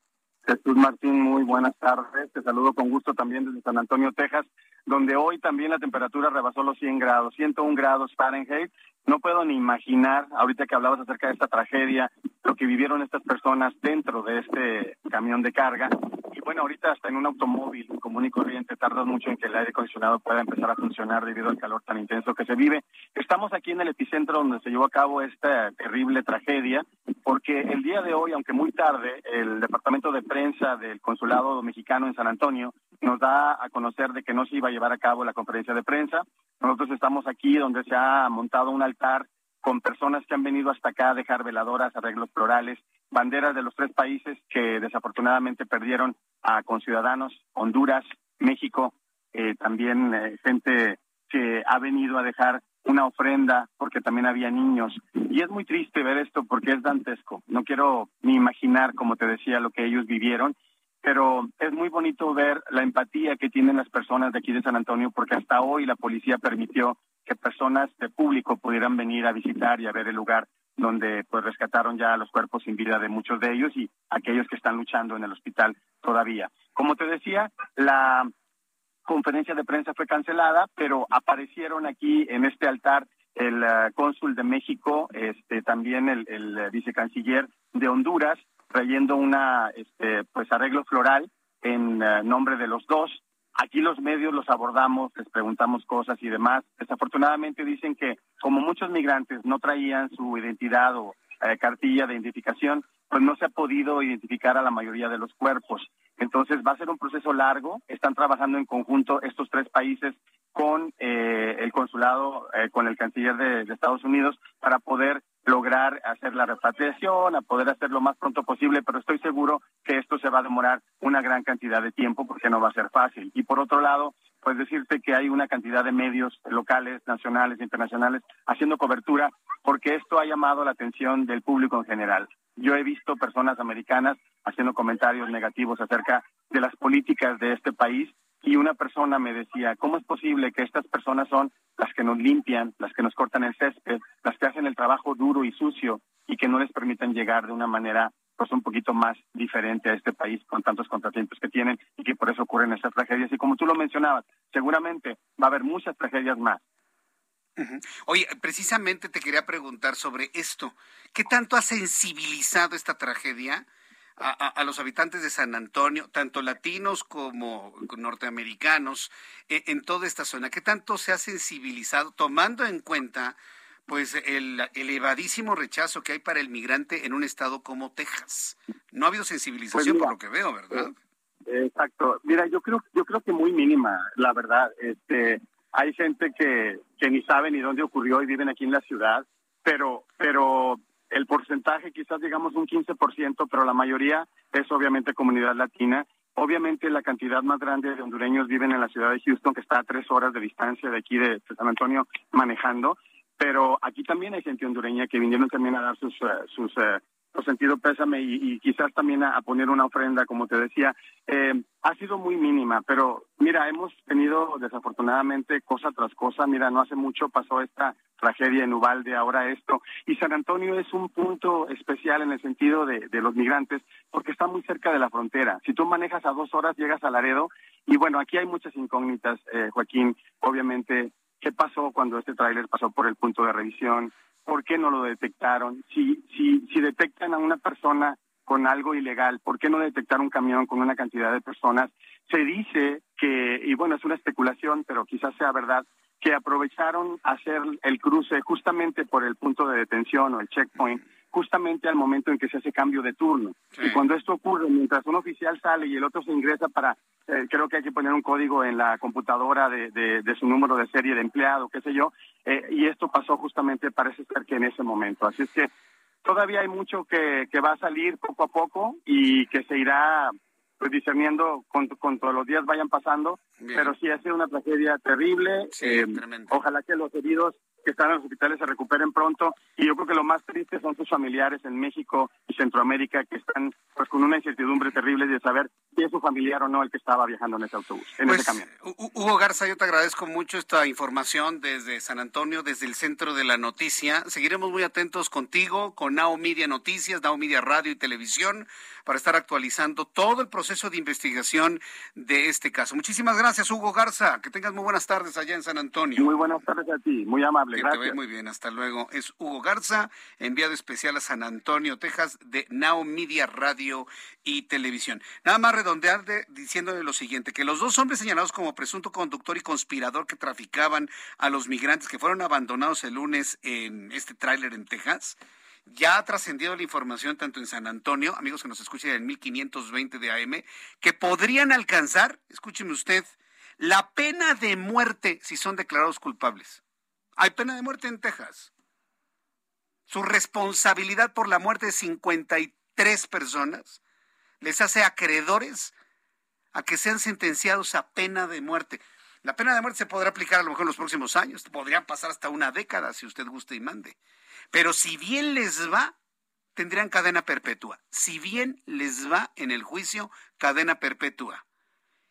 Speaker 9: Jesús Martín, muy buenas tardes. Te saludo con gusto también desde San Antonio, Texas, donde hoy también la temperatura rebasó los 100 grados, 101 grados Fahrenheit, no puedo ni imaginar, ahorita que hablabas acerca de esta tragedia, lo que vivieron estas personas dentro de este camión de carga. Bueno, ahorita hasta en un automóvil común y corriente tarda mucho en que el aire acondicionado pueda empezar a funcionar debido al calor tan intenso que se vive. Estamos aquí en el epicentro donde se llevó a cabo esta terrible tragedia, porque el día de hoy, aunque muy tarde, el departamento de prensa del consulado mexicano en San Antonio nos da a conocer de que no se iba a llevar a cabo la conferencia de prensa. Nosotros estamos aquí donde se ha montado un altar con personas que han venido hasta acá a dejar veladoras, arreglos florales, banderas de los tres países que desafortunadamente perdieron a conciudadanos, Honduras, México, eh, también eh, gente que ha venido a dejar una ofrenda porque también había niños. Y es muy triste ver esto porque es dantesco. No quiero ni imaginar, como te decía, lo que ellos vivieron pero es muy bonito ver la empatía que tienen las personas de aquí de San Antonio, porque hasta hoy la policía permitió que personas de público pudieran venir a visitar y a ver el lugar donde pues rescataron ya los cuerpos sin vida de muchos de ellos y aquellos que están luchando en el hospital todavía. Como te decía, la conferencia de prensa fue cancelada, pero aparecieron aquí en este altar el uh, cónsul de México, este también el, el vicecanciller de Honduras, trayendo una este, pues arreglo floral en eh, nombre de los dos. Aquí los medios los abordamos, les preguntamos cosas y demás. Desafortunadamente dicen que como muchos migrantes no traían su identidad o eh, cartilla de identificación, pues no se ha podido identificar a la mayoría de los cuerpos. Entonces va a ser un proceso largo. Están trabajando en conjunto estos tres países con eh, el consulado, con el canciller de, de Estados Unidos, para poder lograr hacer la repatriación, a poder hacer lo más pronto posible, pero estoy seguro que esto se va a demorar una gran cantidad de tiempo porque no va a ser fácil. Y por otro lado, pues decirte que hay una cantidad de medios locales, nacionales, internacionales haciendo cobertura porque esto ha llamado la atención del público en general. Yo he visto personas americanas haciendo comentarios negativos acerca de las políticas de este país y una persona me decía, ¿cómo es posible que estas personas son las que nos limpian, las que nos cortan el césped, las que hacen el trabajo duro y sucio y que no les permiten llegar de una manera pues un poquito más diferente a este país con tantos contratiempos que tienen y que por eso ocurren estas tragedias. Y como tú lo mencionabas, seguramente va a haber muchas tragedias más.
Speaker 1: Oye, precisamente te quería preguntar sobre esto. ¿Qué tanto ha sensibilizado esta tragedia a, los habitantes de San Antonio, tanto latinos como norteamericanos, en, en, toda esta zona? ¿Qué tanto se ha sensibilizado, tomando en cuenta pues el elevadísimo rechazo que hay para el migrante en un estado como Texas? No ha habido sensibilización
Speaker 9: Pues
Speaker 1: por lo que veo, ¿verdad?
Speaker 9: Eh, Exacto. Mira, yo creo, yo creo que muy mínima, la verdad. Este, hay gente que, que ni sabe ni dónde ocurrió y viven aquí en la ciudad, pero, pero el porcentaje quizás digamos un 15%, pero la mayoría es obviamente comunidad latina. Obviamente la cantidad más grande de hondureños viven en la ciudad de Houston, que está a tres horas de distancia de aquí de San Antonio manejando, pero aquí también hay gente hondureña que vinieron también a dar sus, su sentido pésame y, y quizás también a, poner una ofrenda, como te decía. Eh, ha sido muy mínima, pero mira, hemos tenido desafortunadamente cosa tras cosa. Mira, no hace mucho pasó esta tragedia en Ubalde, ahora esto. Y San Antonio es un punto especial en el sentido de, de los migrantes porque está muy cerca de la frontera. Si tú manejas a dos horas, llegas a Laredo. Y bueno, aquí hay muchas incógnitas, eh, Joaquín. Obviamente, ¿qué pasó cuando este tráiler pasó por el punto de revisión? ¿Por qué no lo detectaron? Si, si, si detectan a una persona con algo ilegal, ¿por qué no detectar un camión con una cantidad de personas? Se dice que, y bueno, es una especulación, pero quizás sea verdad, que aprovecharon hacer el cruce justamente por el punto de detención o el checkpoint, justamente al momento en que se hace cambio de turno. Sí. Y cuando esto ocurre, mientras un oficial sale y el otro se ingresa para, eh, creo que hay que poner un código en la computadora de, de, de su número de serie de empleado, qué sé yo, eh, y esto pasó justamente, parece ser que en ese momento. Así es que todavía hay mucho que, que va a salir poco a poco y que se irá pues discerniendo con, con todos los días vayan pasando, Bien. pero sí ha sido una tragedia terrible.
Speaker 1: Sí,
Speaker 9: eh, ojalá que los heridos que están en los hospitales se recuperen pronto y yo creo que lo más triste son sus familiares en México y Centroamérica que están pues con una incertidumbre terrible de saber si es su familiar o no el que estaba viajando en ese autobús, en
Speaker 1: pues,
Speaker 9: ese camión.
Speaker 1: Hugo Garza, yo te agradezco mucho esta información desde San Antonio, desde el centro de la noticia. Seguiremos muy atentos contigo, con Now Media Noticias, Now Media Radio y Televisión, para estar actualizando todo el proceso de investigación de este caso. Muchísimas gracias, Hugo Garza. Que tengas muy buenas tardes allá en San Antonio.
Speaker 9: Muy buenas tardes a ti, muy amable.
Speaker 1: Que
Speaker 9: gracias.
Speaker 1: te ve muy bien, hasta luego. Es Hugo Garza, enviado especial a San Antonio, Texas, de Now Media Radio y Televisión. Nada más redondear de, diciéndole lo siguiente, que los dos hombres señalados como presunto conductor y conspirador que traficaban a los migrantes que fueron abandonados el lunes en este tráiler en Texas, ya ha trascendido la información tanto en San Antonio, amigos que nos escuchan en 1520 de AM, que podrían alcanzar, escúcheme usted, la pena de muerte si son declarados culpables. Hay pena de muerte en Texas. Su responsabilidad por la muerte de 53 personas les hace acreedores a que sean sentenciados a pena de muerte. La pena de muerte se podrá aplicar a lo mejor en los próximos años, podrían pasar hasta una década si usted gusta y mande. Pero si bien les va, tendrían cadena perpetua. Si bien les va en el juicio, cadena perpetua.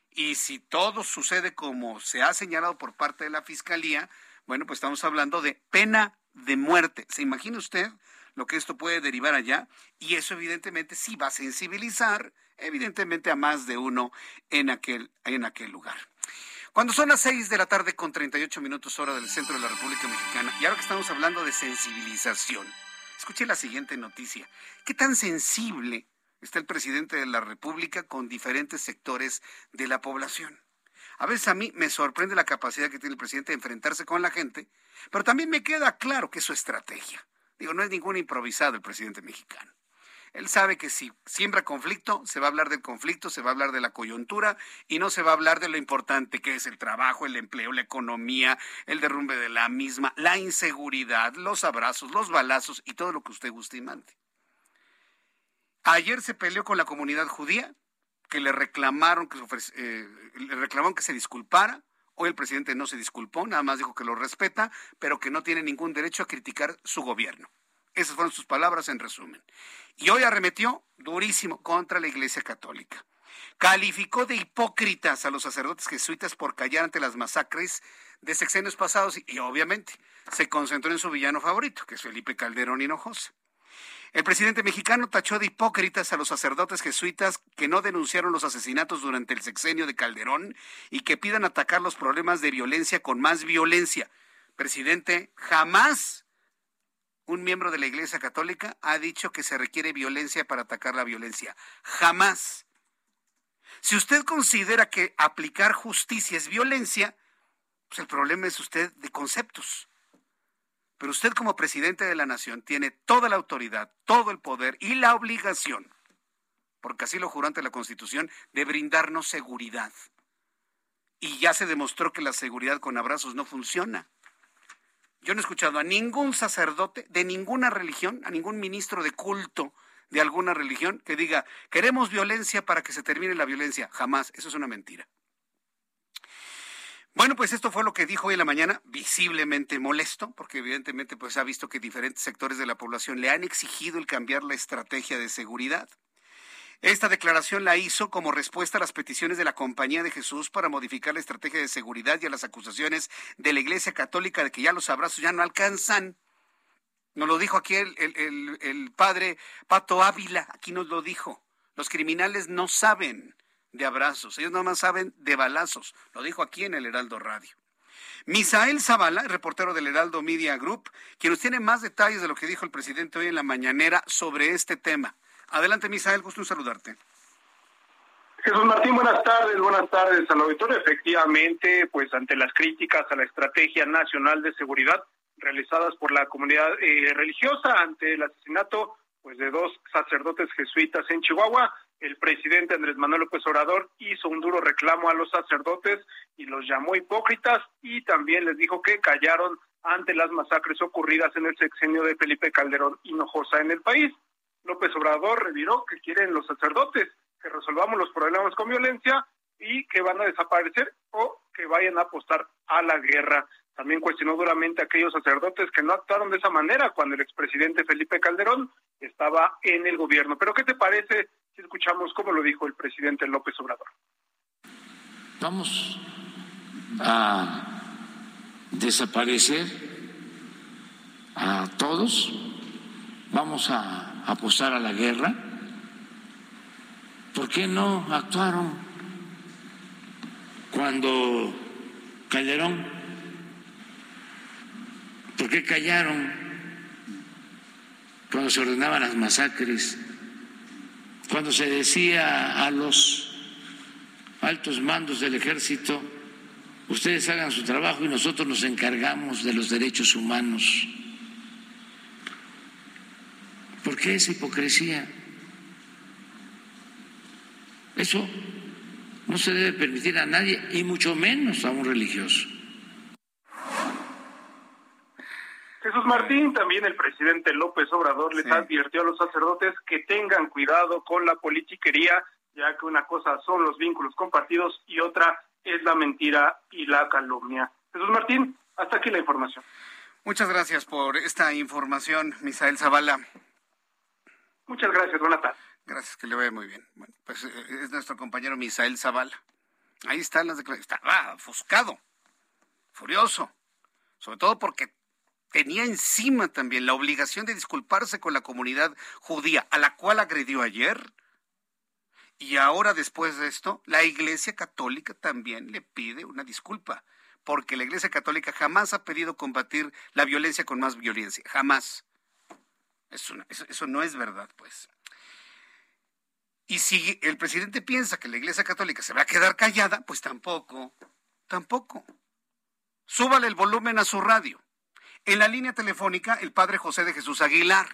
Speaker 1: Y si todo sucede como se ha señalado por parte de la Fiscalía, bueno, pues estamos hablando de pena de muerte. ¿Se imagina usted lo que esto puede derivar allá? Y eso evidentemente sí va a sensibilizar, evidentemente, a más de uno en aquel, en aquel lugar. Cuando son las 6 de la tarde con 38 minutos hora del centro de la República Mexicana, y ahora que estamos hablando de sensibilización, escuché la siguiente noticia. ¿Qué tan sensible está el presidente de la República con diferentes sectores de la población? A veces a mí me sorprende la capacidad que tiene el presidente de enfrentarse con la gente, pero también me queda claro que es su estrategia. Digo, no es ningún improvisado el presidente mexicano. Él sabe que si siembra conflicto, se va a hablar del conflicto, se va a hablar de la coyuntura y no se va a hablar de lo importante que es el trabajo, el empleo, la economía, el derrumbe de la misma, la inseguridad, los abrazos, los balazos y todo lo que usted guste y mande. Ayer se peleó con la comunidad judía, que le reclamaron que, eh, le reclamaron que se disculpara. Hoy el presidente no se disculpó, nada más dijo que lo respeta, pero que no tiene ningún derecho a criticar su gobierno. Esas fueron sus palabras en resumen. Y hoy arremetió durísimo contra la Iglesia Católica. Calificó de hipócritas a los sacerdotes jesuitas por callar ante las masacres de sexenios pasados y, obviamente se concentró en su villano favorito, que es Felipe Calderón Hinojosa. El presidente mexicano tachó de hipócritas a los sacerdotes jesuitas que no denunciaron los asesinatos durante el sexenio de Calderón y que pidan atacar los problemas de violencia con más violencia. Presidente, jamás un miembro de la Iglesia Católica ha dicho que se requiere violencia para atacar la violencia. Jamás. Si usted considera que aplicar justicia es violencia, pues el problema es usted de conceptos. Pero usted como presidente de la nación tiene toda la autoridad, todo el poder y la obligación, porque así lo juró ante la Constitución, de brindarnos seguridad. Y ya se demostró que la seguridad con abrazos no funciona. Yo no he escuchado a ningún sacerdote de ninguna religión, a ningún ministro de culto de alguna religión que diga, queremos violencia para que se termine la violencia. Jamás, eso es una mentira. Bueno, pues esto fue lo que dijo hoy en la mañana, visiblemente molesto, porque evidentemente pues ha visto que diferentes sectores de la población le han exigido el cambiar la estrategia de seguridad. Esta declaración la hizo como respuesta a las peticiones de la Compañía de Jesús para modificar la estrategia de seguridad y a las acusaciones de la Iglesia Católica de que ya los abrazos ya no alcanzan. Nos lo dijo aquí el, el, el padre Pato Ávila, aquí nos lo dijo. Los criminales no saben de abrazos, ellos nada más saben de balazos. Lo dijo aquí en el Heraldo Radio. Misael Zavala, reportero del Heraldo Media Group, quien nos tiene más detalles de lo que dijo el presidente hoy en la mañanera sobre este tema. Adelante, Misael, gusto en saludarte.
Speaker 10: Jesús Martín, buenas tardes, buenas tardes al auditorio. Efectivamente, pues ante las críticas a la Estrategia Nacional de Seguridad realizadas por la comunidad eh, religiosa ante el asesinato pues de dos sacerdotes jesuitas en Chihuahua, el presidente Andrés Manuel López Obrador hizo un duro reclamo a los sacerdotes y los llamó hipócritas y también les dijo que callaron ante las masacres ocurridas en el sexenio de Felipe Calderón Hinojosa en el país. López Obrador reviró que quieren los sacerdotes que resolvamos los problemas con violencia y que van a desaparecer o que vayan a apostar a la guerra. También cuestionó duramente a aquellos sacerdotes que no actuaron de esa manera cuando el expresidente Felipe Calderón estaba en el gobierno. Pero ¿qué te parece si escuchamos cómo lo dijo el presidente López Obrador?
Speaker 11: Vamos a desaparecer a todos, vamos a apostar a la guerra. ¿Por qué no actuaron cuando Calderón ¿Por qué callaron cuando se ordenaban las masacres? Cuando se decía a los altos mandos del ejército, ustedes hagan su trabajo y nosotros nos encargamos de los derechos humanos. ¿Por qué esa hipocresía? Eso no se debe permitir a nadie y mucho menos a un religioso.
Speaker 10: Jesús Martín, también el presidente López Obrador les advirtió a los sacerdotes que tengan cuidado con la politiquería, ya que una cosa son los vínculos compartidos y otra es la mentira y la calumnia. Jesús Martín, hasta aquí la información.
Speaker 1: Muchas gracias por esta información, Misael Zavala.
Speaker 10: Muchas gracias, buenas tardes.
Speaker 1: Gracias, que le vaya muy bien. Bueno, pues eh, es nuestro compañero Misael Zavala. Ahí están las declaraciones. Estaba ofuscado, furioso, sobre todo porque tenía encima también la obligación de disculparse con la comunidad judía, a la cual agredió ayer. Y ahora, después de esto, la Iglesia Católica también le pide una disculpa, porque la Iglesia Católica jamás ha pedido combatir la violencia con más violencia, jamás. Eso, no es verdad, pues. Y si el presidente piensa que la Iglesia Católica se va a quedar callada, pues tampoco, tampoco. Súbale el volumen a su radio. En la línea telefónica, el padre José de Jesús Aguilar.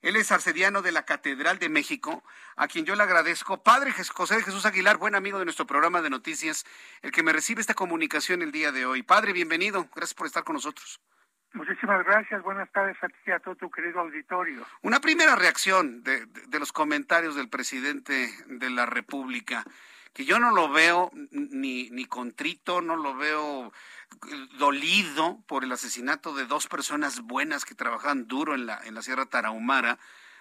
Speaker 1: Él es arcediano de la Catedral de México, a quien yo le agradezco. Padre José de Jesús Aguilar, buen amigo de nuestro programa de noticias, el que me recibe esta comunicación el día de hoy. Padre, bienvenido. Gracias por estar con nosotros.
Speaker 12: Muchísimas gracias. Buenas tardes a ti y a todo tu querido auditorio.
Speaker 1: Una primera reacción de, de, los comentarios del presidente de la República, que yo no lo veo ni, ni contrito, no lo veo dolido por el asesinato de dos personas buenas que trabajaban duro en la, en la Sierra Tarahumara.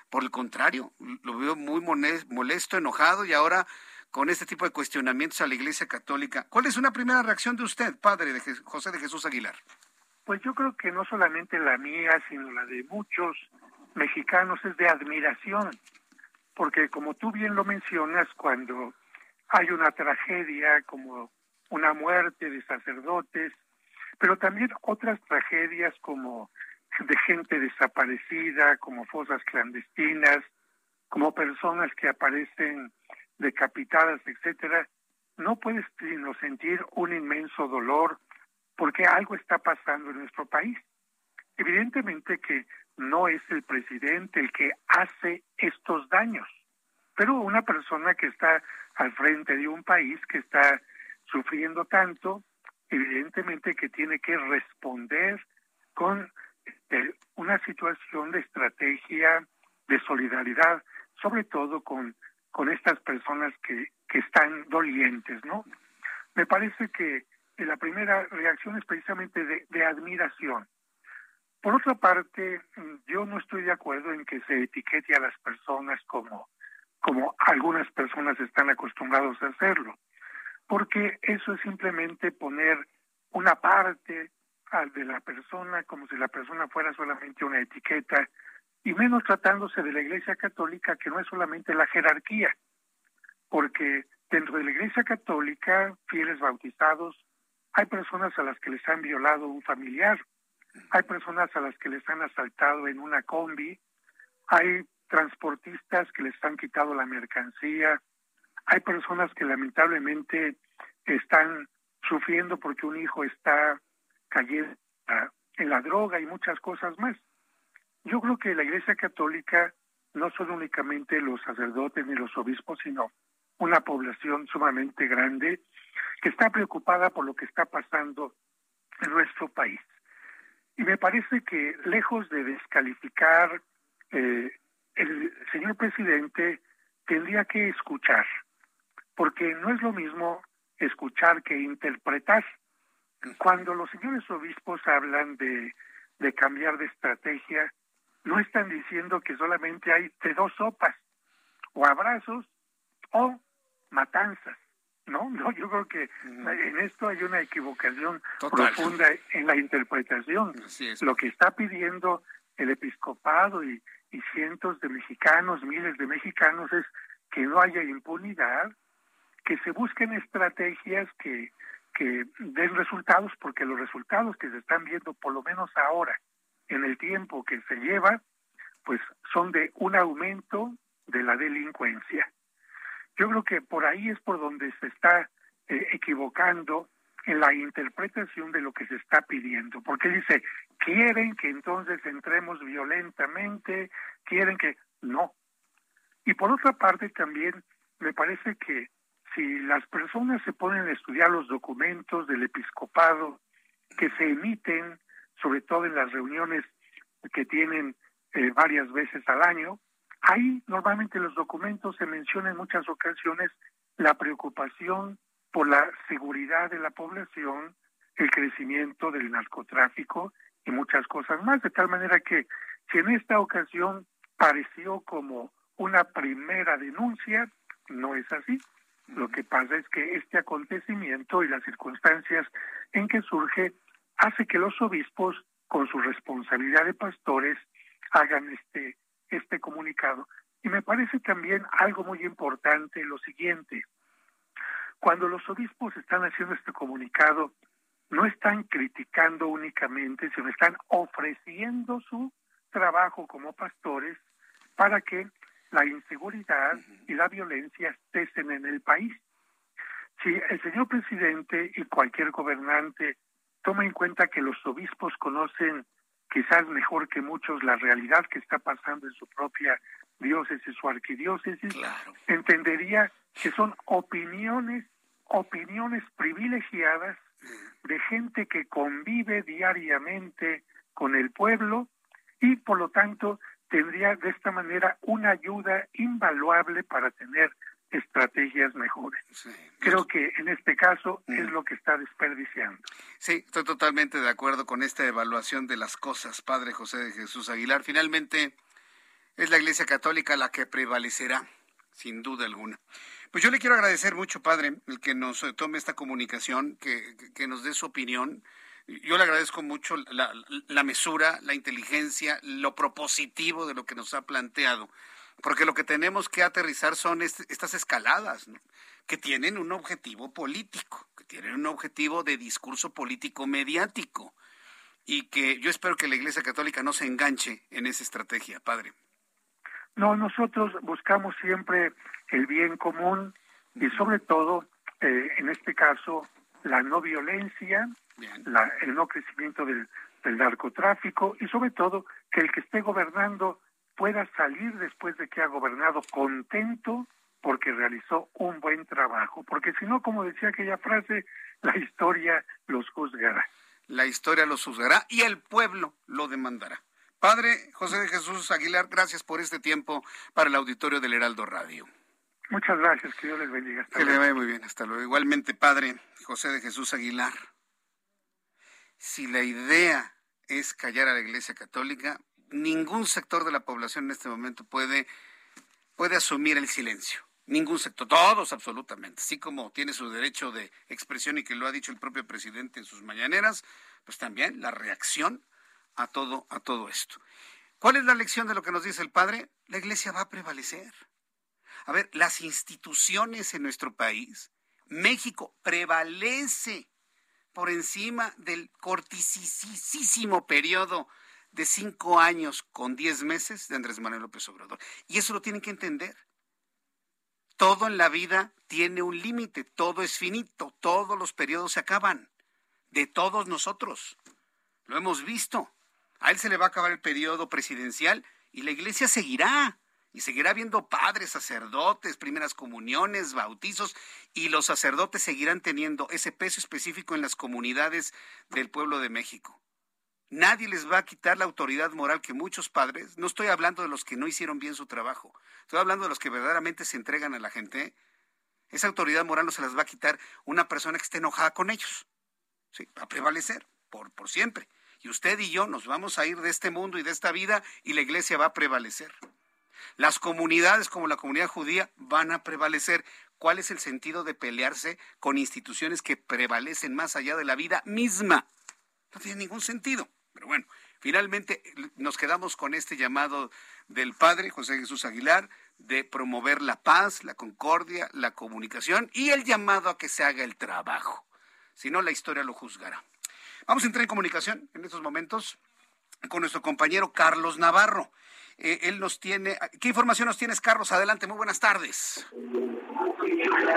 Speaker 1: Por el contrario, lo veo muy molesto, enojado y ahora con este tipo de cuestionamientos a la Iglesia Católica. ¿Cuál es una primera reacción de usted, padre de José de Jesús Aguilar?
Speaker 12: Pues yo creo que no solamente la mía, sino la de muchos mexicanos es de admiración, porque como tú bien lo mencionas, cuando hay una tragedia como una muerte de sacerdotes, pero también otras tragedias como de gente desaparecida, como fosas clandestinas, como personas que aparecen decapitadas, etcétera, no puedes sino sentir un inmenso dolor porque algo está pasando en nuestro país. Evidentemente que no es el presidente el que hace estos daños, pero una persona que está al frente de un país que está sufriendo tanto, evidentemente que tiene que responder con eh, una situación de estrategia de solidaridad, sobre todo con, con estas personas que, que están dolientes, ¿no? Me parece que la primera reacción es precisamente de, admiración. Por otra parte, yo no estoy de acuerdo en que se etiquete a las personas como, como algunas personas están acostumbrados a hacerlo, porque eso es simplemente poner una parte de la persona como si la persona fuera solamente una etiqueta, y menos tratándose de la Iglesia Católica, que no es solamente la jerarquía, porque dentro de la Iglesia Católica, fieles bautizados hay personas a las que les han violado un familiar, hay personas a las que les han asaltado en una combi, hay transportistas que les han quitado la mercancía, hay personas que lamentablemente están sufriendo porque un hijo está cayendo en la droga y muchas cosas más. Yo creo que la Iglesia Católica no son únicamente los sacerdotes ni los obispos, sino una población sumamente grande que está preocupada por lo que está pasando en nuestro país. Y me parece que lejos de descalificar, eh, el señor presidente tendría que escuchar, porque no es lo mismo escuchar que interpretar. Cuando los señores obispos hablan de, de cambiar de estrategia, no están diciendo que solamente hay de dos sopas, o abrazos o matanzas. No, no, yo creo que en esto hay una equivocación profunda en la interpretación. Lo que está pidiendo el episcopado y, y cientos de mexicanos, miles de mexicanos, es que no haya impunidad, que se busquen estrategias que, den resultados, porque los resultados que se están viendo, por lo menos ahora, en el tiempo que se lleva, pues son de un aumento de la delincuencia. Yo creo que por ahí es por donde se está eh, equivocando en la interpretación de lo que se está pidiendo, porque dice, quieren que entonces entremos violentamente, quieren que no. Y por otra parte también me parece que si las personas se ponen a estudiar los documentos del episcopado que se emiten, sobre todo en las reuniones que tienen eh, varias veces al año, Ahí normalmente los documentos se menciona en muchas ocasiones la preocupación por la seguridad de la población, el crecimiento del narcotráfico y muchas cosas más, de tal manera que si en esta ocasión pareció como una primera denuncia, no es así. Lo que pasa es que este acontecimiento y las circunstancias en que surge hace que los obispos, con su responsabilidad de pastores, hagan este este comunicado. Y me parece también algo muy importante lo siguiente. Cuando los obispos están haciendo este comunicado, no están criticando únicamente, sino están ofreciendo su trabajo como pastores para que la inseguridad y la violencia cesen en el país. Si el señor presidente y cualquier gobernante toma en cuenta que los obispos conocen quizás mejor que muchos la realidad que está pasando en su propia diócesis o arquidiócesis, entendería que son opiniones, opiniones privilegiadas de gente que convive diariamente con el pueblo y por lo tanto tendría de esta manera una ayuda invaluable para tener estrategias mejores. Creo que en este caso es lo que está desperdiciando.
Speaker 1: Sí, estoy totalmente de acuerdo con esta evaluación de las cosas, Padre José de Jesús Aguilar. Finalmente, es la Iglesia Católica la que prevalecerá, sin duda alguna. Pues yo le quiero agradecer mucho, Padre, el que nos tome esta comunicación, que, que nos dé su opinión. Yo le agradezco mucho la, la mesura, la inteligencia, lo propositivo de lo que nos ha planteado porque lo que tenemos que aterrizar son estas escaladas, que tienen un objetivo político, que tienen un objetivo de discurso político mediático, y que yo espero que la Iglesia Católica no se enganche en esa estrategia, padre.
Speaker 12: No, nosotros buscamos siempre el bien común y sobre todo, eh, en este caso, la no violencia, el no crecimiento del narcotráfico y sobre todo que el que esté gobernando pueda salir después de que ha gobernado contento porque realizó un buen trabajo, porque si no, como decía aquella frase, la historia los juzgará.
Speaker 1: La historia los juzgará y el pueblo lo demandará. Padre José de Jesús Aguilar, gracias por este tiempo para el auditorio del Heraldo Radio.
Speaker 12: Muchas gracias, que Dios les bendiga.
Speaker 1: que le vaya muy bien, hasta luego. Igualmente, Padre José de Jesús Aguilar, si la idea es callar a la Iglesia Católica, ningún sector de la población en este momento puede, puede asumir el silencio. Ningún sector, todos absolutamente, así como tiene su derecho de expresión y que lo ha dicho el propio presidente en sus mañaneras, pues también la reacción a todo, a todo esto. ¿Cuál es la lección de lo que nos dice el padre? La iglesia va a prevalecer. A ver, las instituciones en nuestro país, México prevalece por encima del cortisísimo periodo de cinco años con diez meses de Andrés Manuel López Obrador. Y eso lo tienen que entender. Todo en la vida tiene un límite, todo es finito, todos los periodos se acaban, de todos nosotros. Lo hemos visto. A él se le va a acabar el periodo presidencial y la iglesia seguirá. Y seguirá viendo padres, sacerdotes, primeras comuniones, bautizos, y los sacerdotes seguirán teniendo ese peso específico en las comunidades del pueblo de México. Nadie les va a quitar la autoridad moral que muchos padres, no estoy hablando de los que no hicieron bien su trabajo, estoy hablando de los que verdaderamente se entregan a la gente. Esa autoridad moral no se las va a quitar una persona que esté enojada con ellos. Sí, va a prevalecer por, por siempre. Y usted y yo nos vamos a ir de este mundo y de esta vida y la iglesia va a prevalecer. Las comunidades como la comunidad judía van a prevalecer. ¿Cuál es el sentido de pelearse con instituciones que prevalecen más allá de la vida misma? No tiene ningún sentido. Pero bueno, finalmente nos quedamos con este llamado del padre José Jesús Aguilar de promover la paz, la concordia, la comunicación y el llamado a que se haga el trabajo. Si no, la historia lo juzgará. Vamos a entrar en comunicación en estos momentos con nuestro compañero Carlos Navarro. Eh, él nos tiene. ¿Qué información nos tienes, Carlos? Adelante, muy buenas tardes.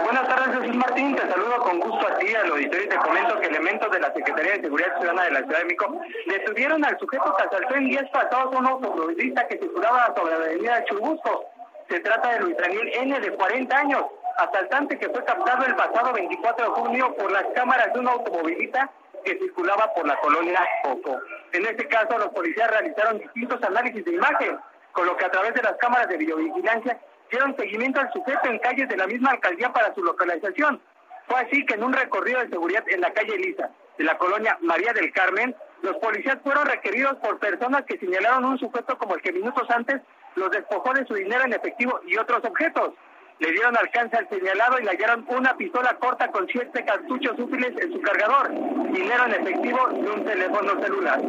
Speaker 13: Buenas tardes, Jesús Martín. Te saludo con gusto a ti, al auditorio, y te comento que elementos de la Secretaría de Seguridad Ciudadana de la Ciudad de México detuvieron al sujeto que asaltó en días pasados a un automovilista que circulaba sobre la avenida Churubusco. Se trata de Luis Daniel N., de 40 años, asaltante que fue captado el pasado 24 de junio por las cámaras de un automovilista que circulaba por la colonia Coco. En este caso, los policías realizaron distintos análisis de imagen, con lo que a través de las cámaras de videovigilancia dieron seguimiento al sujeto en calles de la misma alcaldía para su localización. Fue así que en un recorrido de seguridad en la calle Elisa, de la colonia María del Carmen, los policías fueron requeridos por personas que señalaron un sujeto como el que minutos antes los despojó de su dinero en efectivo y otros objetos. Le dieron alcance al señalado y le hallaron una pistola corta con siete cartuchos útiles en su cargador, dinero en efectivo y un teléfono celular.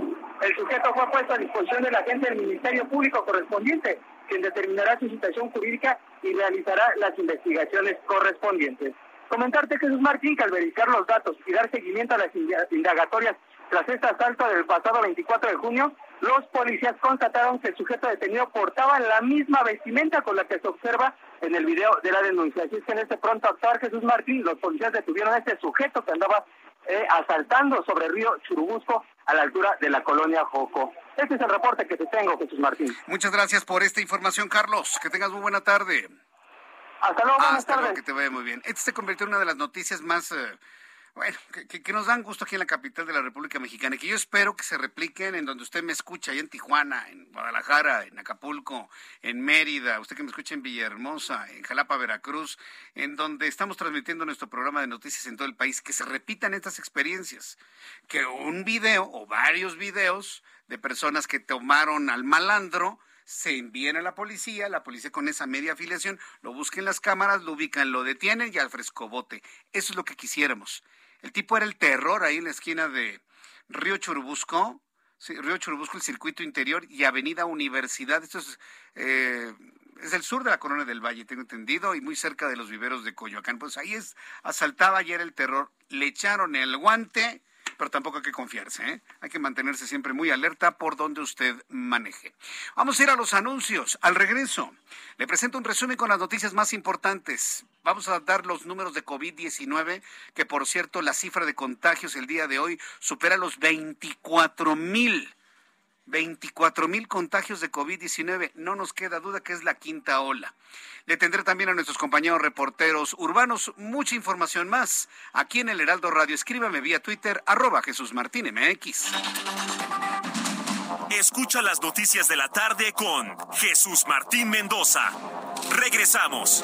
Speaker 13: El sujeto fue puesto a disposición del agente del Ministerio Público correspondiente, quien determinará su situación jurídica y realizará las investigaciones correspondientes. Comentarte, Jesús Martín, que al verificar los datos y dar seguimiento a las indagatorias tras este asalto del pasado 24 de junio, los policías constataron que el sujeto detenido portaba la misma vestimenta con la que se observa en el video de la denuncia. Así es que en este pronto actuar, Jesús Martín, los policías detuvieron a este sujeto que andaba eh, asaltando sobre el río Churubusco a la altura de la colonia Joco. Este es el reporte que te tengo, Jesús Martín.
Speaker 1: Muchas gracias por esta información, Carlos. Que tengas muy buena tarde.
Speaker 13: Hasta luego, buenas
Speaker 1: Hasta luego,
Speaker 13: tardes.
Speaker 1: que te vaya muy bien. Este se convirtió en una de las noticias más, eh, bueno, que, que- nos dan gusto aquí en la capital de la República Mexicana que yo espero que se repliquen en donde usted me escucha, ahí en Tijuana, en Guadalajara, en Acapulco, en Mérida, usted que me escucha en Villahermosa, en Jalapa, Veracruz, en donde estamos transmitiendo nuestro programa de noticias en todo el país, que se repitan estas experiencias, que un video o varios videos de personas que tomaron al malandro, se envíen a la policía, la policía con esa media afiliación, lo busquen las cámaras, lo ubican, lo detienen y al frescobote. Eso es lo que quisiéramos. El tipo era el terror ahí en la esquina de Río Churubusco, sí, Río Churubusco, el circuito interior y Avenida Universidad. Esto es, eh, es el sur de la Corona del Valle, tengo entendido, y muy cerca de los viveros de Coyoacán. Pues ahí es, asaltaba ayer el terror, le echaron el guante pero tampoco hay que confiarse, ¿eh? Hay que mantenerse siempre muy alerta por donde usted maneje. Vamos a ir a los anuncios. Al regreso, le presento un resumen con las noticias más importantes. Vamos a dar los números de COVID-19, que por cierto, la cifra de contagios el día de hoy supera los 24 mil. 24 mil contagios de COVID-19. No nos queda duda que es la quinta ola. Le tendré también a nuestros compañeros reporteros urbanos mucha información más aquí en el Heraldo Radio. Escríbame vía Twitter, arroba Jesús Martín MX.
Speaker 7: Escucha las noticias de la tarde con Jesús Martín Mendoza. Regresamos.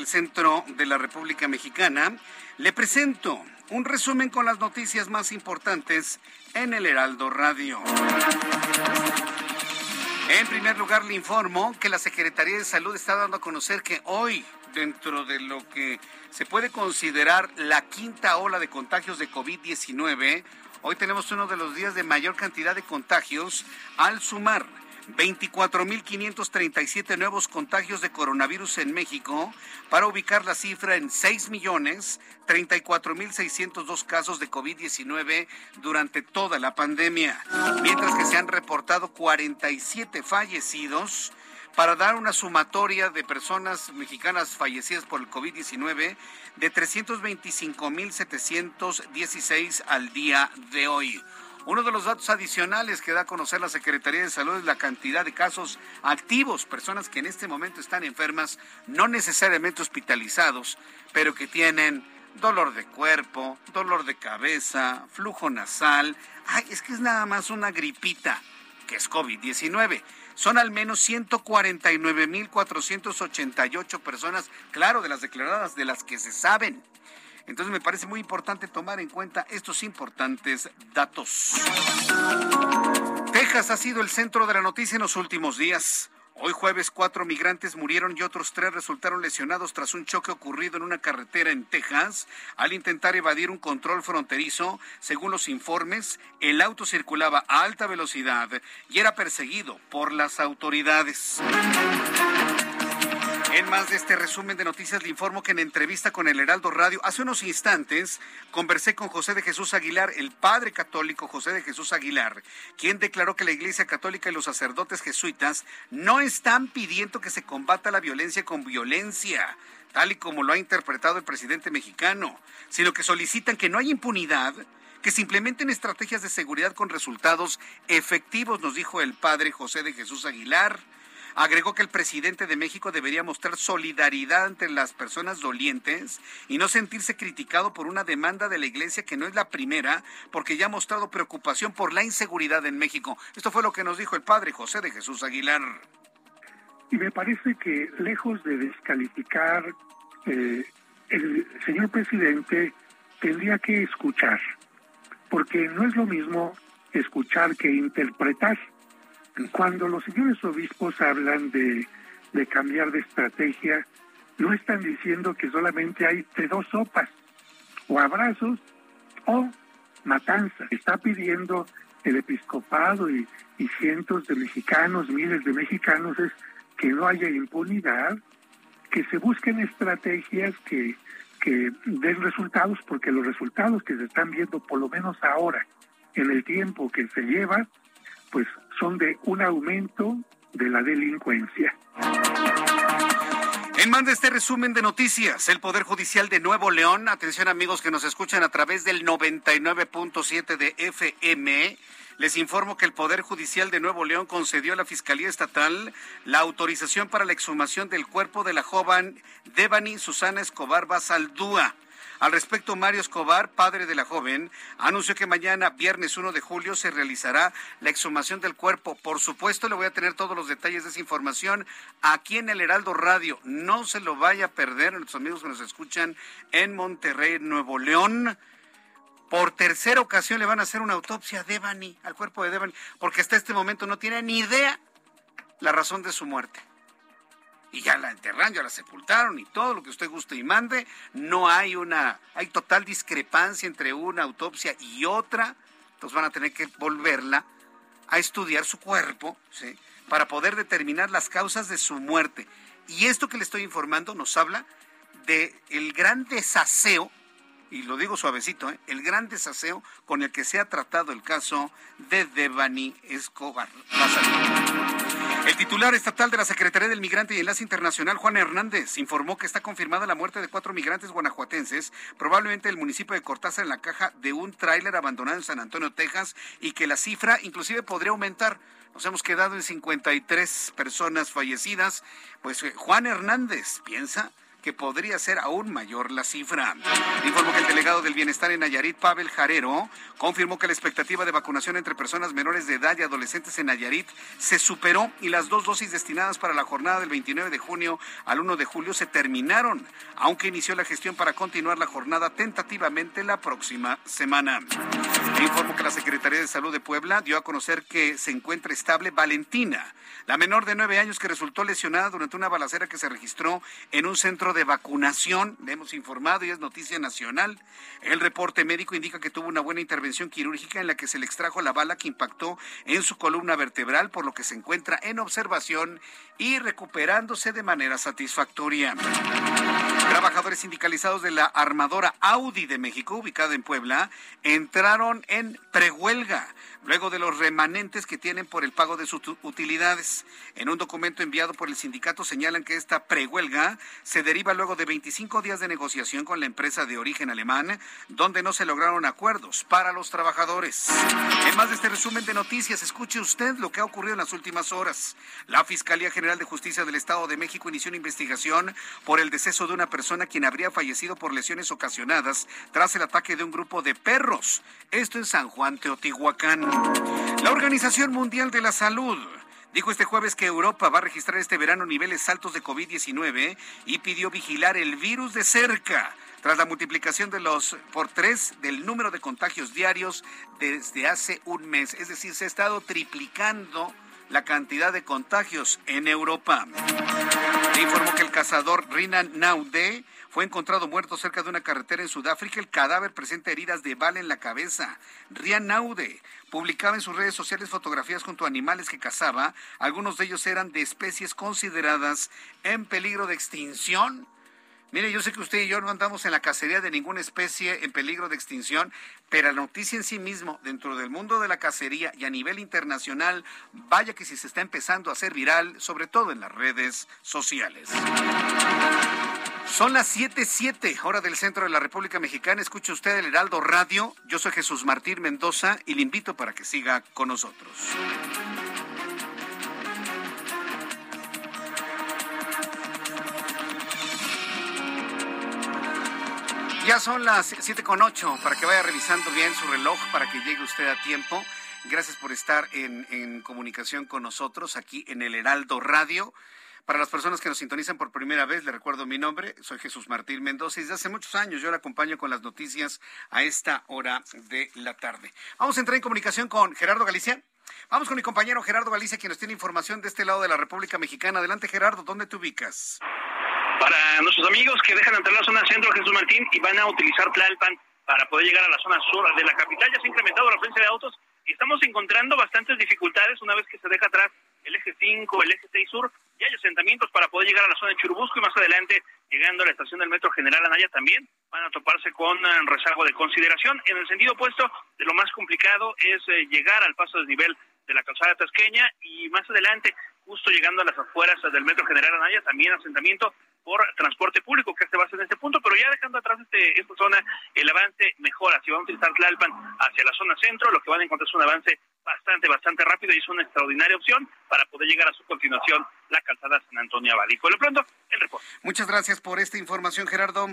Speaker 1: Del centro de la República Mexicana. Le presento un resumen con las noticias más importantes en el Heraldo Radio. En primer lugar, le informo que la Secretaría de Salud está dando a conocer que hoy, dentro de lo que se puede considerar la quinta ola de contagios de COVID-19, hoy tenemos uno de los días de mayor cantidad de contagios al sumar 24.537 nuevos contagios de coronavirus en México para ubicar la cifra en 6.034.602 casos de COVID-19 durante toda la pandemia, mientras que se han reportado 47 fallecidos para dar una sumatoria de personas mexicanas fallecidas por el COVID-19 de 325.716 al día de hoy. Uno de los datos adicionales que da a conocer la Secretaría de Salud es la cantidad de casos activos, personas que en este momento están enfermas, no necesariamente hospitalizados, pero que tienen dolor de cuerpo, dolor de cabeza, flujo nasal. Ay, es que es nada más una gripita, que es COVID-19. Son al menos 149.488 personas, claro, de las declaradas, de las que se saben. Entonces me parece muy importante tomar en cuenta estos importantes datos. Texas ha sido el centro de la noticia en los últimos días. Hoy jueves cuatro migrantes murieron y otros tres resultaron lesionados tras un choque ocurrido en una carretera en Texas al intentar evadir un control fronterizo. Según los informes, el auto circulaba a alta velocidad y era perseguido por las autoridades. En más de este resumen de noticias, le informo que en entrevista con el Heraldo Radio, hace unos instantes, conversé con José de Jesús Aguilar, el padre católico José de Jesús Aguilar, quien declaró que la Iglesia Católica y los sacerdotes jesuitas no están pidiendo que se combata la violencia con violencia, tal y como lo ha interpretado el presidente mexicano, sino que solicitan que no haya impunidad que se implementen estrategias de seguridad con resultados efectivos, nos dijo el padre José de Jesús Aguilar. Agregó que el presidente de México debería mostrar solidaridad entre las personas dolientes y no sentirse criticado por una demanda de la Iglesia que no es la primera, porque ya ha mostrado preocupación por la inseguridad en México. Esto fue lo que nos dijo el padre José de Jesús Aguilar.
Speaker 12: Y me parece que lejos de descalificar, eh, el señor presidente tendría que escuchar, porque no es lo mismo escuchar que interpretar. Cuando los señores obispos hablan de, cambiar de estrategia, no están diciendo que solamente hay de dos sopas, o abrazos o matanza. Está pidiendo el episcopado y, y cientos de mexicanos, miles de mexicanos, es que no haya impunidad, que se busquen estrategias que, que den resultados, porque los resultados que se están viendo, por lo menos ahora, en el tiempo que se lleva, pues son de un aumento de la delincuencia.
Speaker 1: En más de este resumen de noticias, el Poder Judicial de Nuevo León, atención amigos que nos escuchan a través del 99.7 de FM, les informo que el Poder Judicial de Nuevo León concedió a la Fiscalía Estatal la autorización para la exhumación del cuerpo de la joven Devani Susana Escobar Basaldúa al respecto, Mario Escobar, padre de la joven, anunció que mañana, viernes 1 de julio, se realizará la exhumación del cuerpo. Por supuesto, le voy a tener todos los detalles de esa información aquí en el Heraldo Radio. No se lo vaya a perder, nuestros amigos que nos escuchan en Monterrey, Nuevo León. Por tercera ocasión le van a hacer una autopsia a Devani, al cuerpo de Devani, porque hasta este momento no tiene ni idea la razón de su muerte y ya la enterraron, ya la sepultaron y todo lo que usted guste y mande. No hay una, hay total discrepancia entre una autopsia y otra. Entonces van a tener que volverla a estudiar su cuerpo, ¿sí? Para poder determinar las causas de su muerte. Y esto que le estoy informando nos habla de el gran desaseo, y lo digo suavecito, ¿eh? el gran desaseo con el que se ha tratado el caso de Devani Escobar. El titular estatal de la Secretaría del Migrante y Enlace Internacional, Juan Hernández, informó que está confirmada la muerte de cuatro migrantes guanajuatenses, probablemente del municipio de Cortázar en la caja de un tráiler abandonado en San Antonio, Texas, y que la cifra inclusive podría aumentar. Nos hemos quedado en 53 personas fallecidas. Pues eh, Juan Hernández piensa que podría ser aún mayor la cifra. Informó que el delegado del Bienestar en Nayarit, Pavel Jarero, confirmó que la expectativa de vacunación entre personas menores de edad y adolescentes en Nayarit se superó y las dos dosis destinadas para la jornada del 29 de junio al 1 de julio se terminaron, aunque inició la gestión para continuar la jornada tentativamente la próxima semana. informó que la Secretaría de Salud de Puebla dio a conocer que se encuentra estable Valentina, la menor de nueve años que resultó lesionada durante una balacera que se registró en un centro de vacunación, le hemos informado y es noticia nacional. El reporte médico indica que tuvo una buena intervención quirúrgica en la que se le extrajo la bala que impactó en su columna vertebral, por lo que se encuentra en observación y recuperándose de manera satisfactoria. Trabajadores sindicalizados de la armadora Audi de México, ubicada en Puebla, entraron en prehuelga luego de los remanentes que tienen por el pago de sus utilidades. En un documento enviado por el sindicato señalan que esta prehuelga se deriva luego de 25 días de negociación con la empresa de origen alemán, donde no se lograron acuerdos para los trabajadores. En más de este resumen de noticias, escuche usted lo que ha ocurrido en las últimas horas. La Fiscalía General de Justicia del Estado de México inició una investigación por el deceso de una persona quien habría fallecido por lesiones ocasionadas tras el ataque de un grupo de perros. Esto en San Juan, Teotihuacán. La Organización Mundial de la Salud dijo este jueves que Europa va a registrar este verano niveles altos de COVID-19 y pidió vigilar el virus de cerca tras la multiplicación de los por tres del número de contagios diarios desde hace un mes. Es decir, se ha estado triplicando la cantidad de contagios en Europa. informó que el cazador Rinan Naude fue encontrado muerto cerca de una carretera en Sudáfrica. El cadáver presenta heridas de bala en la cabeza. Rian Naude publicaba en sus redes sociales fotografías junto a animales que cazaba. Algunos de ellos eran de especies consideradas en peligro de extinción. Mire, yo sé que usted y yo no andamos en la cacería de ninguna especie en peligro de extinción, pero la noticia en sí mismo, dentro del mundo de la cacería y a nivel internacional, vaya que si se está empezando a hacer viral, sobre todo en las redes sociales. Son las 7:07, hora del centro de la República Mexicana. Escucha usted el Heraldo Radio. Yo soy Jesús Martín Mendoza y le invito para que siga con nosotros. Ya son las siete con ocho para que vaya revisando bien su reloj para que llegue usted a tiempo. Gracias por estar en, en comunicación con nosotros aquí en el Heraldo Radio. Para las personas que nos sintonizan por primera vez, le recuerdo mi nombre, soy Jesús Martín Mendoza y desde hace muchos años yo le acompaño con las noticias a esta hora de la tarde. Vamos a entrar en comunicación con Gerardo Galicia. Vamos con mi compañero Gerardo Galicia, quien nos tiene información de este lado de la República Mexicana. Adelante, Gerardo, ¿dónde te ubicas?
Speaker 2: Para nuestros amigos que dejan entrar la zona centro Jesús Martín y van a utilizar Tlalpan para poder llegar a la zona sur de la capital, ya se ha incrementado la frecuencia de autos y estamos encontrando bastantes dificultades una vez que se deja atrás el eje 5, el eje 6 sur, y hay asentamientos para poder llegar a la zona de Churubusco y más adelante, llegando a la estación del Metro General Anaya, también van a toparse con eh, rezago de consideración. En el sentido opuesto, de lo más complicado es eh, llegar al paso desnivel de la calzada tasqueña y más adelante, justo llegando a las afueras del Metro General Anaya, también asentamiento por transporte público que se basa en este punto, pero ya dejando atrás este, esta zona, el avance mejora. Si van a utilizar Tlalpan hacia la zona centro, lo que van a encontrar es un avance bastante, bastante rápido y es una extraordinaria opción para poder llegar a su continuación, la calzada San Antonio Abad. Y por lo pronto, el reporte.
Speaker 1: Muchas gracias por esta información, Gerardo.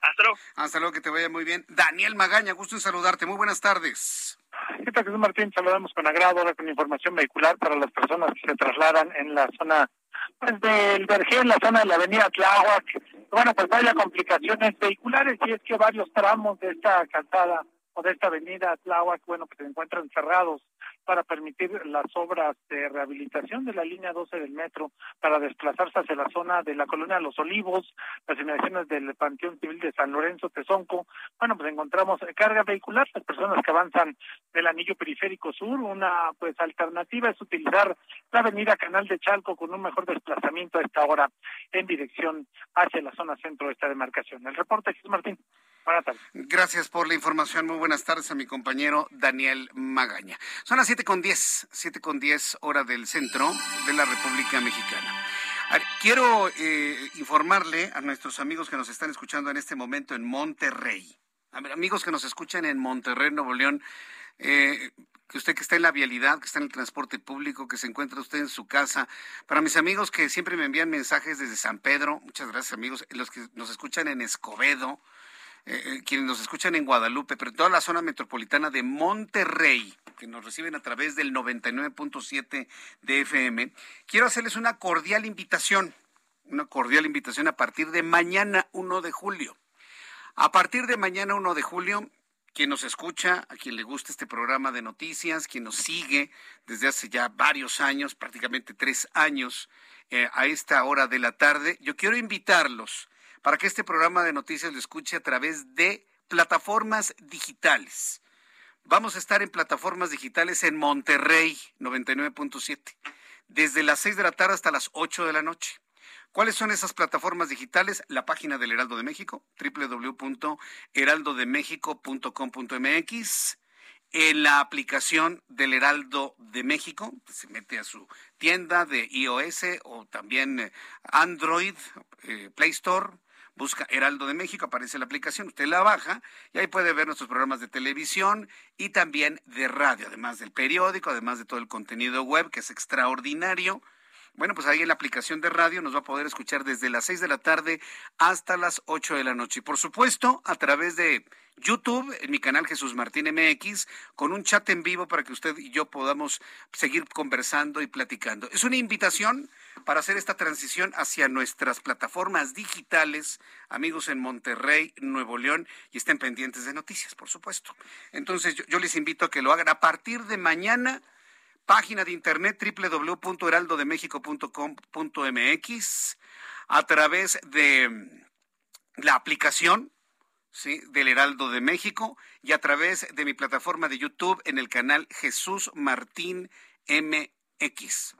Speaker 2: Hasta luego.
Speaker 1: Hasta luego, que te vaya muy bien. Daniel Magaña, gusto en saludarte. Muy buenas tardes.
Speaker 3: ¿Qué tal, Jesús Martín? Saludamos con agrado ahora con información vehicular para las personas que se trasladan en la zona pues, del Vergel, la zona de la avenida Tláhuac. Bueno, pues vaya complicaciones vehiculares y es que varios tramos de esta calzada o de esta avenida Tláhuac, bueno, que se encuentran cerrados para permitir las obras de rehabilitación de la línea 12 del metro para desplazarse hacia la zona de la colonia Los Olivos, las inmediaciones del Panteón Civil de San Lorenzo Tezonco. Bueno, pues encontramos carga vehicular, las personas que avanzan del anillo periférico sur, una pues alternativa es utilizar la avenida Canal de Chalco con un mejor desplazamiento a esta hora en dirección hacia la zona centro de esta demarcación. El reporte, Jesús Martín.
Speaker 1: Gracias por la información. Muy buenas tardes a mi compañero Daniel Magaña. Son las siete con diez, siete con diez hora del centro de la República Mexicana. Quiero eh, informarle a nuestros amigos que nos están escuchando en este momento en Monterrey. Amigos que nos escuchan en Monterrey, Nuevo León, eh, que usted que está en la vialidad, que está en el transporte público, que se encuentra usted en su casa. Para mis amigos que siempre me envían mensajes desde San Pedro, muchas gracias amigos, los que nos escuchan en Escobedo, eh, quienes nos escuchan en Guadalupe, pero en toda la zona metropolitana de Monterrey, que nos reciben a través del 99.7 de FM, quiero hacerles una cordial invitación, una cordial invitación a partir de mañana 1 de julio. A partir de mañana 1 de julio, quien nos escucha, a quien le gusta este programa de noticias, quien nos sigue desde hace ya varios años, prácticamente tres años, eh, a esta hora de la tarde, yo quiero invitarlos para que este programa de noticias lo escuche a través de plataformas digitales. Vamos a estar en plataformas digitales en Monterrey 99.7, desde las 6 de la tarde hasta las 8 de la noche. ¿Cuáles son esas plataformas digitales? La página del Heraldo de México, www.heraldodemexico.com.mx, en la aplicación del Heraldo de México, se mete a su tienda de iOS o también eh, Android, eh, Play Store, busca Heraldo de México, aparece la aplicación, usted la baja y ahí puede ver nuestros programas de televisión y también de radio, además del periódico, además de todo el contenido web que es extraordinario. Bueno, pues ahí en la aplicación de radio nos va a poder escuchar desde las 6 de la tarde hasta las 8 de la noche. Y por supuesto, a través de YouTube, en mi canal Jesús Martín MX, con un chat en vivo para que usted y yo podamos seguir conversando y platicando. Es una invitación para hacer esta transición hacia nuestras plataformas digitales, amigos en Monterrey, Nuevo León, y estén pendientes de noticias, por supuesto. Entonces, yo, yo les invito a que lo hagan a partir de mañana página de internet www.heraldodemexico.com.mx, a través de la aplicación del Heraldo de México y a través de mi plataforma de YouTube en el canal Jesús Martín MX.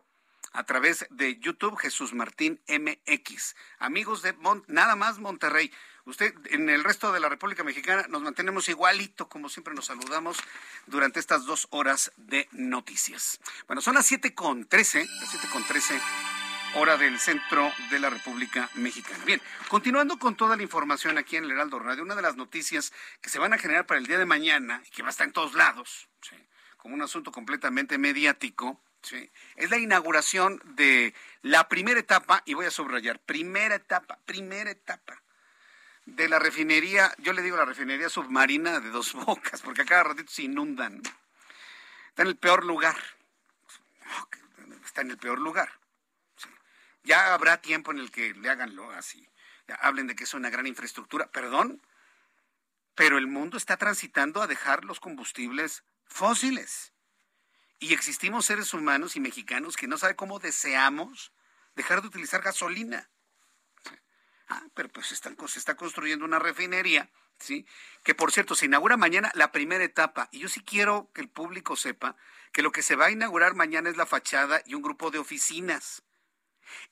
Speaker 1: A través de YouTube Jesús Martín MX. Amigos de nada más Monterrey. Usted en el resto de la República Mexicana nos mantenemos igualito como siempre nos saludamos durante estas dos horas de noticias. Bueno, son las siete con trece, las siete con trece hora del centro de la República Mexicana. Bien, continuando con toda la información aquí en el Heraldo Radio, una de las noticias que se van a generar para el día de mañana que va a estar en todos lados, como un asunto completamente mediático, es la inauguración de la primera etapa, y voy a subrayar, primera etapa, primera etapa de la refinería, yo le digo la refinería submarina de dos bocas, porque a cada ratito se inundan. Está en el peor lugar. Está en el peor lugar. Ya habrá tiempo en el que le haganlo así. hablen de que es una gran infraestructura. Perdón, pero el mundo está transitando a dejar los combustibles fósiles. Y existimos seres humanos y mexicanos que no saben cómo deseamos dejar de utilizar gasolina. Ah, pero pues se está construyendo una refinería, ¿sí? Que por cierto, se inaugura mañana la primera etapa. Y yo sí quiero que el público sepa que lo que se va a inaugurar mañana es la fachada y un grupo de oficinas.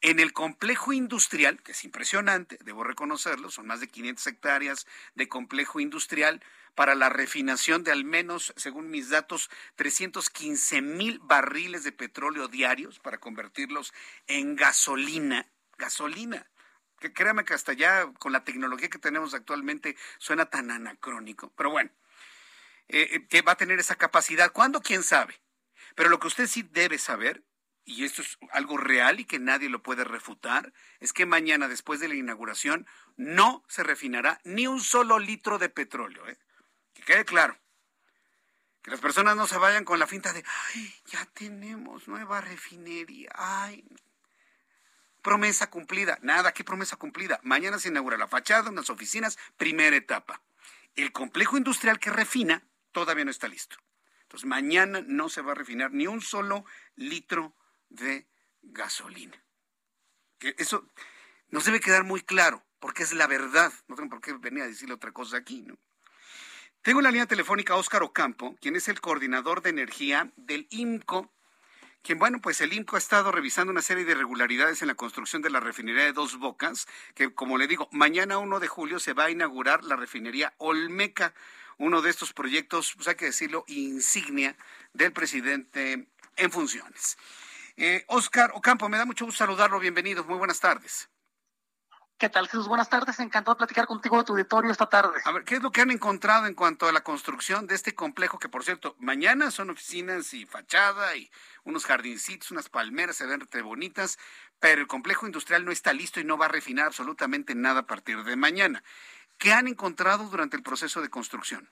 Speaker 1: En el complejo industrial, que es impresionante, debo reconocerlo, son más de 500 hectáreas de complejo industrial para la refinación de al menos, según mis datos, 315 mil barriles de petróleo diarios para convertirlos en gasolina. Gasolina. Créame que hasta ya con la tecnología que tenemos actualmente suena tan anacrónico. Pero bueno, eh, eh, que va a tener esa capacidad. ¿Cuándo? ¿Quién sabe? Pero lo que usted sí debe saber y esto es algo real y que nadie lo puede refutar, es que mañana, después de la inauguración, no se refinará ni un solo litro de petróleo. ¿eh? Que quede claro. Que las personas no se vayan con la finta de, ay, ya tenemos nueva refinería, ay. Promesa cumplida. Nada, ¿qué promesa cumplida? Mañana se inaugura la fachada, unas oficinas, primera etapa. El complejo industrial que refina todavía no está listo. Entonces, mañana no se va a refinar ni un solo litro de gasolina. Eso nos debe quedar muy claro, porque es la verdad. No tengo por qué venir a decirle otra cosa aquí, ¿no? Tengo en la línea telefónica a Óscar Ocampo, quien es el coordinador de energía del IMCO, quien, bueno, pues el IMCO ha estado revisando una serie de irregularidades en la construcción de la refinería de Dos Bocas, que, como le digo, mañana 1 de julio se va a inaugurar la refinería Olmeca, uno de estos proyectos, pues hay que decirlo, insignia del presidente en funciones. Eh, Oscar Ocampo, me da mucho gusto saludarlo. Bienvenido. Muy buenas tardes.
Speaker 14: ¿Qué tal, Jesús? Buenas tardes. Encantado de platicar contigo de tu auditorio esta tarde.
Speaker 1: A ver, ¿qué es lo que han encontrado en cuanto a la construcción de este complejo? Que, por cierto, mañana son oficinas y fachada y unos jardincitos, unas palmeras, se ven re bonitas, pero el complejo industrial no está listo y no va a refinar absolutamente nada a partir de mañana. ¿Qué han encontrado durante el proceso de construcción?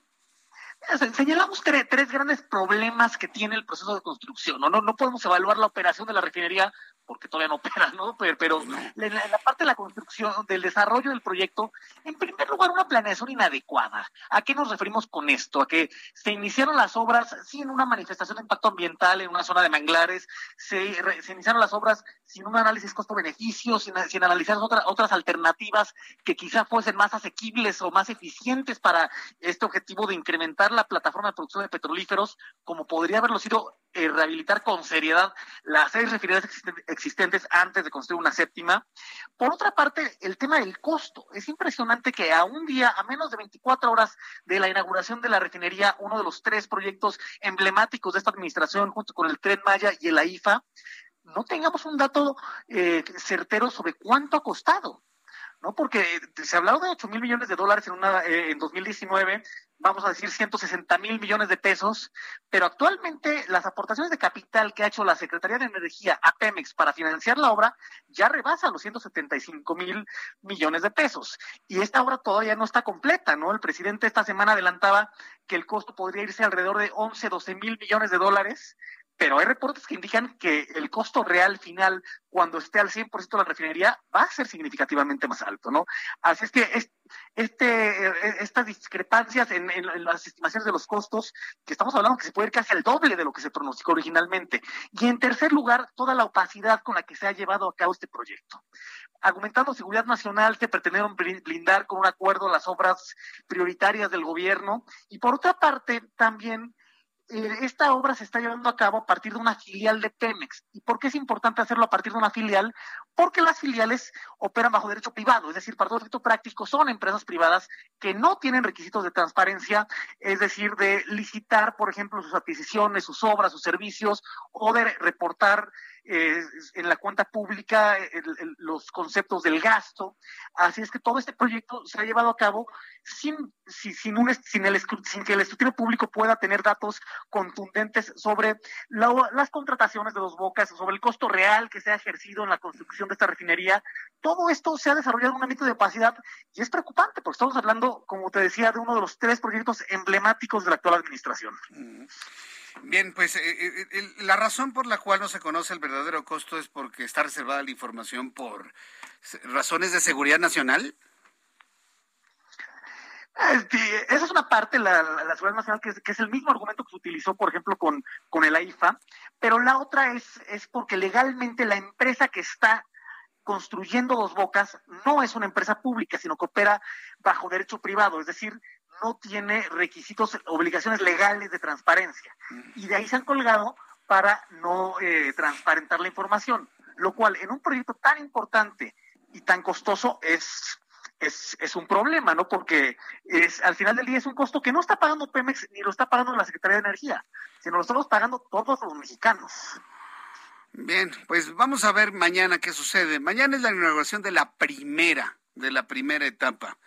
Speaker 14: Señalamos tres, grandes problemas que tiene el proceso de construcción. ¿no? No, no podemos evaluar la operación de la refinería porque todavía no opera, ¿no? Pero, pero en la, parte de la construcción, del desarrollo del proyecto, en primer lugar, una planeación inadecuada. ¿A qué nos referimos con esto? A que se iniciaron las obras sin una manifestación de impacto ambiental en una zona de manglares, se, se iniciaron las obras sin un análisis costo-beneficio, sin, sin, analizar otras otras alternativas que quizá fuesen más asequibles o más eficientes para este objetivo de incrementar la plataforma de producción de petrolíferos, como podría haberlo sido eh, rehabilitar con seriedad las seis refinerías existentes antes de construir una séptima. Por otra parte, el tema del costo. Es impresionante que a un día, a menos de 24 horas de la inauguración de la refinería, uno de los tres proyectos emblemáticos de esta administración, junto con el Tren Maya y el AIFA, no tengamos un dato eh, certero sobre cuánto ha costado. ¿No? Porque se ha hablado de 8 mil millones de dólares en, una, eh, en 2019, vamos a decir 160 mil millones de pesos, pero actualmente las aportaciones de capital que ha hecho la Secretaría de Energía a Pemex para financiar la obra ya rebasa los 175 mil millones de pesos. Y esta obra todavía no está completa, ¿no? El presidente esta semana adelantaba que el costo podría irse alrededor de 11, 12 mil millones de dólares pero hay reportes que indican que el costo real final, cuando esté al 100% la refinería, va a ser significativamente más alto, ¿no? Así es que este, eh, estas discrepancias en, las estimaciones de los costos, que estamos hablando que se puede ir casi al doble de lo que se pronosticó originalmente. Y en tercer lugar, toda la opacidad con la que se ha llevado a cabo este proyecto. Argumentando seguridad nacional, se pretendieron blindar con un acuerdo las obras prioritarias del gobierno. Y por otra parte, también esta obra se está llevando a cabo a partir de una filial de Pemex. ¿Y por qué es importante hacerlo a partir de una filial? Porque las filiales operan bajo derecho privado, es decir, para todo efecto práctico son empresas privadas que no tienen requisitos de transparencia, es decir, de licitar, por ejemplo, sus adquisiciones, sus obras, sus servicios o de reportar eh, en la cuenta pública los conceptos del gasto. Así es que todo este proyecto se ha llevado a cabo sin, sin, un, sin, el, sin que el escrutinio público pueda tener datos contundentes sobre las contrataciones de los bocas, sobre el costo real que se ha ejercido en la construcción de esta refinería. Todo esto se ha desarrollado en un ámbito de opacidad y es preocupante porque estamos hablando, como te decía, de uno de los tres proyectos emblemáticos de la actual administración.
Speaker 1: Bien, pues eh, eh, eh, la razón por la cual no se conoce el verdadero costo es porque está reservada la información por razones de seguridad nacional.
Speaker 14: Este, esa es una parte, la, seguridad nacional, que es, que es, el mismo argumento que se utilizó, por ejemplo, con, con el AIFA, pero la otra es, es porque legalmente la empresa que está construyendo dos bocas no es una empresa pública, sino que opera bajo derecho privado, es decir, no tiene requisitos, obligaciones legales de transparencia. Y de ahí se han colgado para no eh, transparentar la información, lo cual en un proyecto tan importante y tan costoso es, es, es, un problema, ¿no? Porque es, al final del día es un costo que no está pagando Pemex ni lo está pagando la Secretaría de Energía, sino lo estamos pagando todos los mexicanos.
Speaker 1: Bien, pues vamos a ver mañana qué sucede. Mañana es la inauguración de la primera, de la primera etapa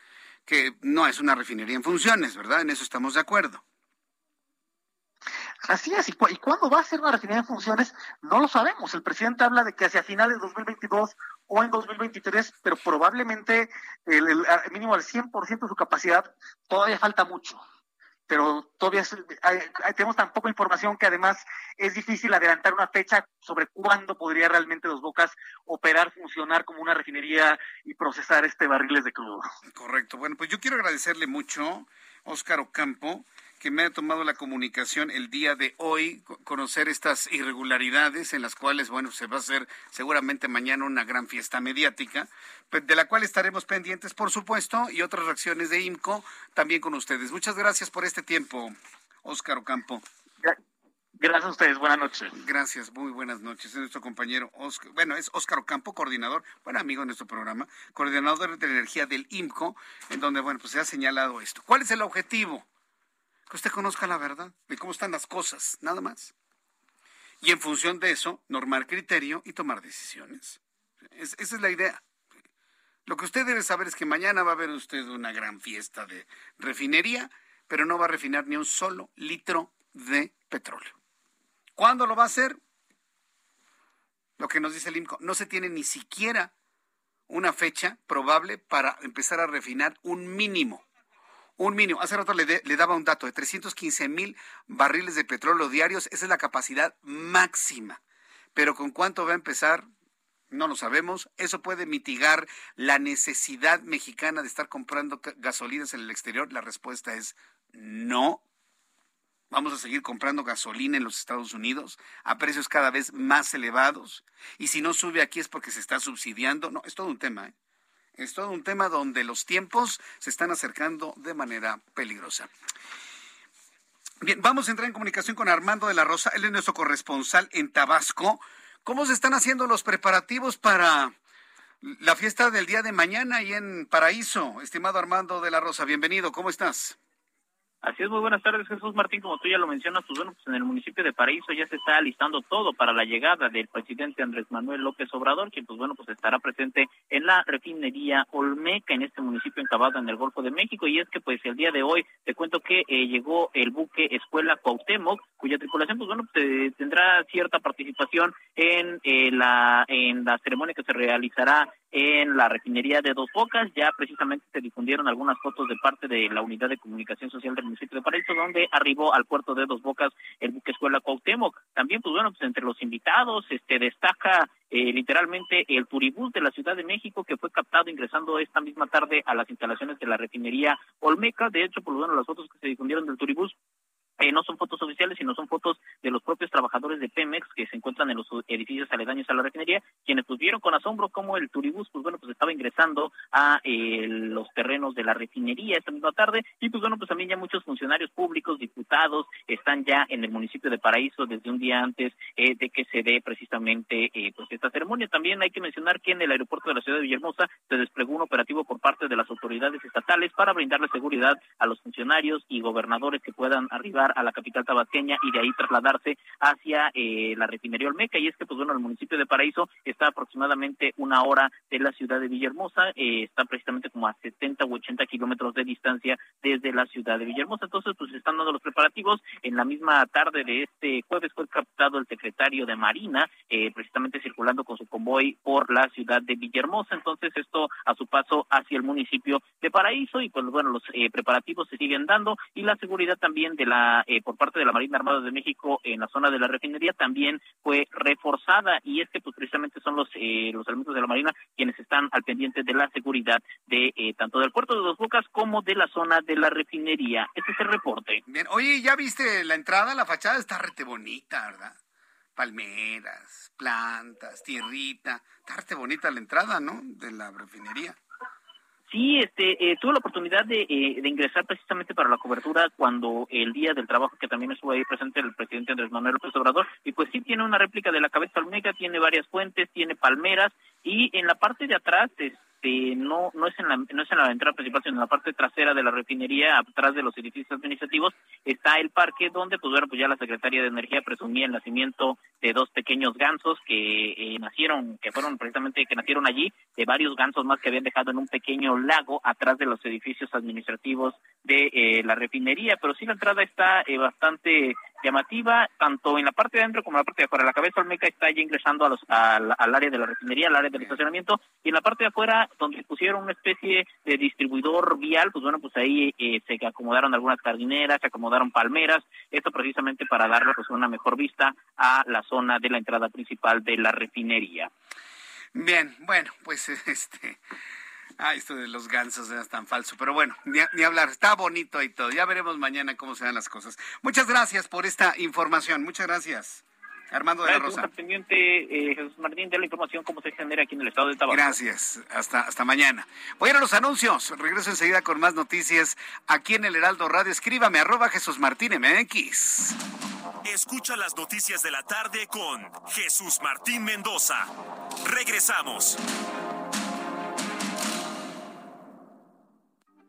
Speaker 1: que no es una refinería en funciones, ¿verdad? En eso estamos de acuerdo.
Speaker 14: Así es, ¿y, cuándo va a ser una refinería en funciones? No lo sabemos. El presidente habla de que hacia finales de 2022 o en 2023, pero probablemente el, el mínimo al 100% de su capacidad todavía falta mucho pero todavía tenemos tan poca información que además es difícil adelantar una fecha sobre cuándo podría realmente Dos Bocas operar, funcionar como una refinería y procesar este barriles de crudo.
Speaker 1: Correcto. Bueno, pues yo quiero agradecerle mucho, Óscar Ocampo, que me ha tomado la comunicación el día de hoy, conocer estas irregularidades en las cuales, bueno, se va a hacer seguramente mañana una gran fiesta mediática, de la cual estaremos pendientes, por supuesto, y otras reacciones de IMCO también con ustedes. Muchas gracias por este tiempo, Óscar Ocampo.
Speaker 14: Gracias a ustedes, buenas noches.
Speaker 1: Gracias, muy buenas noches. Es nuestro compañero Oscar, bueno, es Óscar Ocampo, coordinador, buen amigo de nuestro programa, coordinador de energía del IMCO, en donde, bueno, pues se ha señalado esto. ¿Cuál es el objetivo? Que usted conozca la verdad de cómo están las cosas, nada más. Y en función de eso, normar criterio y tomar decisiones. esa es la idea. Lo que usted debe saber es que mañana va a haber usted una gran fiesta de refinería, pero no va a refinar ni un solo litro de petróleo. ¿Cuándo lo va a hacer? Lo que nos dice el IMCO, no se tiene ni siquiera una fecha probable para empezar a refinar un mínimo un mínimo. Hace rato le, daba un dato de 315 mil barriles de petróleo diarios. Esa es la capacidad máxima. Pero ¿con cuánto va a empezar? No lo sabemos. ¿Eso puede mitigar la necesidad mexicana de estar comprando gasolinas en el exterior? La respuesta es no. Vamos a seguir comprando gasolina en los Estados Unidos a precios cada vez más elevados. Y si no sube aquí es porque se está subsidiando. No, es todo un tema. ¿eh? Es todo un tema donde los tiempos se están acercando de manera peligrosa. Bien, vamos a entrar en comunicación con Armando de la Rosa. Él es nuestro corresponsal en Tabasco. ¿Cómo se están haciendo los preparativos para la fiesta del día de mañana ahí en Paraíso? Estimado Armando de la Rosa, bienvenido. ¿Cómo estás?
Speaker 15: Así es, muy buenas tardes, Jesús Martín. Como tú ya lo mencionas, pues bueno, pues en el municipio de Paraíso ya se está alistando todo para la llegada del presidente Andrés Manuel López Obrador, quien pues bueno, pues estará presente en la refinería Olmeca, en este municipio encabado en el Golfo de México. Y es que pues el día de hoy te cuento que eh, llegó el buque Escuela Cuauhtémoc, cuya tripulación pues bueno, pues, tendrá cierta participación en eh, la en la ceremonia que se realizará en la refinería de Dos Bocas. Ya precisamente se difundieron algunas fotos de parte de la unidad de comunicación social del municipio de Paraíso, donde arribó al puerto de Dos Bocas el buque escuela Cuauhtémoc. También, pues bueno, pues entre los invitados este destaca eh, literalmente el turibús de la Ciudad de México que fue captado ingresando esta misma tarde a las instalaciones de la refinería Olmeca. De hecho, lo menos las fotos que se difundieron del turibús eh, no son fotos oficiales, sino son fotos de los propios trabajadores de Pemex que se encuentran en los edificios aledaños a la refinería, quienes pues vieron con asombro cómo el turibús, pues bueno, pues estaba ingresando a eh, los terrenos de la refinería esta misma tarde y pues bueno, pues también ya muchos funcionarios públicos, diputados, están ya en el municipio de Paraíso desde un día antes eh, de que se dé precisamente pues esta ceremonia. También hay que mencionar que en el aeropuerto de la ciudad de Villahermosa se desplegó un operativo por parte de las autoridades estatales para brindarle seguridad a los funcionarios y gobernadores que puedan arribar a la capital tabasqueña y de ahí trasladarse hacia eh, la refinería Olmeca. Y es que, pues bueno, el municipio de Paraíso está aproximadamente una hora de la ciudad de Villahermosa, eh, está precisamente como a 70 u 80 kilómetros de distancia desde la ciudad de Villahermosa. Entonces, pues están dando los preparativos. En la misma tarde de este jueves fue captado el secretario de Marina, eh, precisamente circulando con su convoy por la ciudad de Villahermosa. Entonces, esto a su paso hacia el municipio de Paraíso y pues bueno, los preparativos se siguen dando y la seguridad también de la eh, por parte de la Marina Armada de México en la zona de la refinería también fue reforzada y es que pues precisamente son los eh, los elementos de la Marina quienes están al pendiente de la seguridad de eh, tanto del puerto de Dos Bocas como de la zona de la refinería. Este es el reporte.
Speaker 1: Bien, oye, ¿ya viste la entrada? La fachada está rete bonita, ¿verdad? Palmeras, plantas, tierrita. Está rete bonita la entrada, ¿no? De la refinería.
Speaker 15: Sí, este, eh, tuve la oportunidad de, eh, de, ingresar precisamente para la cobertura cuando el día del trabajo, que también estuvo ahí presente el presidente Andrés Manuel López Obrador, y pues sí tiene una réplica de la cabeza olmeca, tiene varias fuentes, tiene palmeras, y en la parte de atrás, este, no, no es en la, no es en la entrada principal, sino en la parte trasera de la refinería, atrás de los edificios administrativos, está el parque donde, pues bueno, pues ya la Secretaría de Energía presumía el nacimiento de dos pequeños gansos que eh, nacieron, que fueron precisamente, que nacieron allí, de varios gansos más que habían dejado en un pequeño lago atrás de los edificios administrativos de eh, la refinería, pero sí la entrada está eh, bastante llamativa, tanto en la parte de adentro como en la parte de afuera. La cabeza olmeca está ya ingresando a los, al, área de la refinería, al área del estacionamiento, y en la parte de afuera, donde pusieron una especie de distribuidor vial, pues bueno, pues ahí eh, se acomodaron algunas jardineras, se acomodaron palmeras, esto precisamente para darle pues una mejor vista a la zona de la entrada principal de la refinería.
Speaker 1: Bien, bueno, pues este Ah, esto de los gansos es tan falso, pero bueno, ni, hablar, está bonito y todo. Ya veremos mañana cómo se dan las cosas. Muchas gracias por esta información, muchas gracias. Armando de la Rosa.
Speaker 15: pendiente, eh, Jesús Martín, de la información cómo se genera aquí en el estado de Tabasco.
Speaker 1: Gracias, hasta, hasta mañana. Voy a ir a los anuncios, regreso enseguida con más noticias aquí en el Heraldo Radio. Escríbame, arroba Jesús Martín MX.
Speaker 7: Escucha las noticias de la tarde con Jesús Martín Mendoza. Regresamos.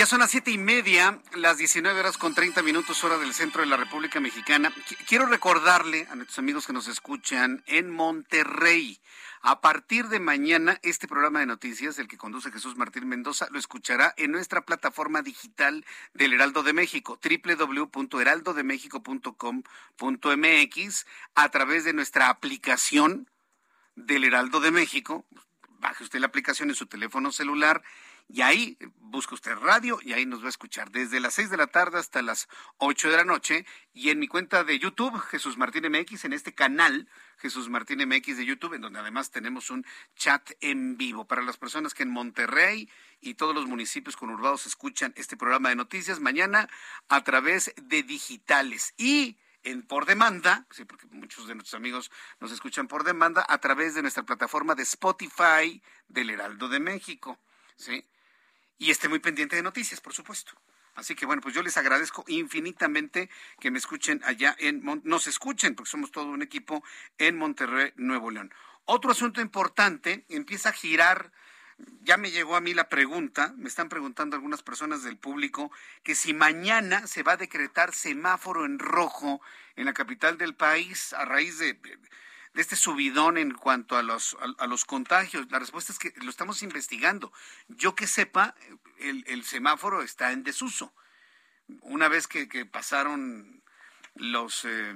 Speaker 1: Ya son las siete y media, las 19 horas con 30 minutos hora del centro de la República Mexicana. Quiero recordarle a nuestros amigos que nos escuchan en Monterrey. A partir de mañana, este programa de noticias, el que conduce Jesús Martín Mendoza, lo escuchará en nuestra plataforma digital del Heraldo de México, www.heraldodemexico.com.mx, a través de nuestra aplicación del Heraldo de México. Baje usted la aplicación en su teléfono celular Y ahí busca usted radio y ahí nos va a escuchar desde las 6 de la tarde hasta las 8 de la noche. Y en mi cuenta de YouTube, Jesús Martín MX, en este canal, Jesús Martín MX de YouTube, en donde además tenemos un chat en vivo para las personas que en Monterrey y todos los municipios conurbados escuchan este programa de noticias mañana a través de digitales. Y en por demanda, sí, porque muchos de nuestros amigos nos escuchan por demanda a través de nuestra plataforma de Spotify del Heraldo de México, ¿sí? Y esté muy pendiente de noticias, por supuesto. Así que bueno, pues yo les agradezco infinitamente que me escuchen allá en, nos escuchen, porque somos todo un equipo en Monterrey, Nuevo León. Otro asunto importante, empieza a girar ya me llegó a mí la pregunta, me están preguntando algunas personas del público, que si mañana se va a decretar semáforo en rojo en la capital del país a raíz de, de este subidón en cuanto a los, a, los contagios. La respuesta es que lo estamos investigando. Yo que sepa, el, el semáforo está en desuso. Una vez que, que pasaron los... Eh,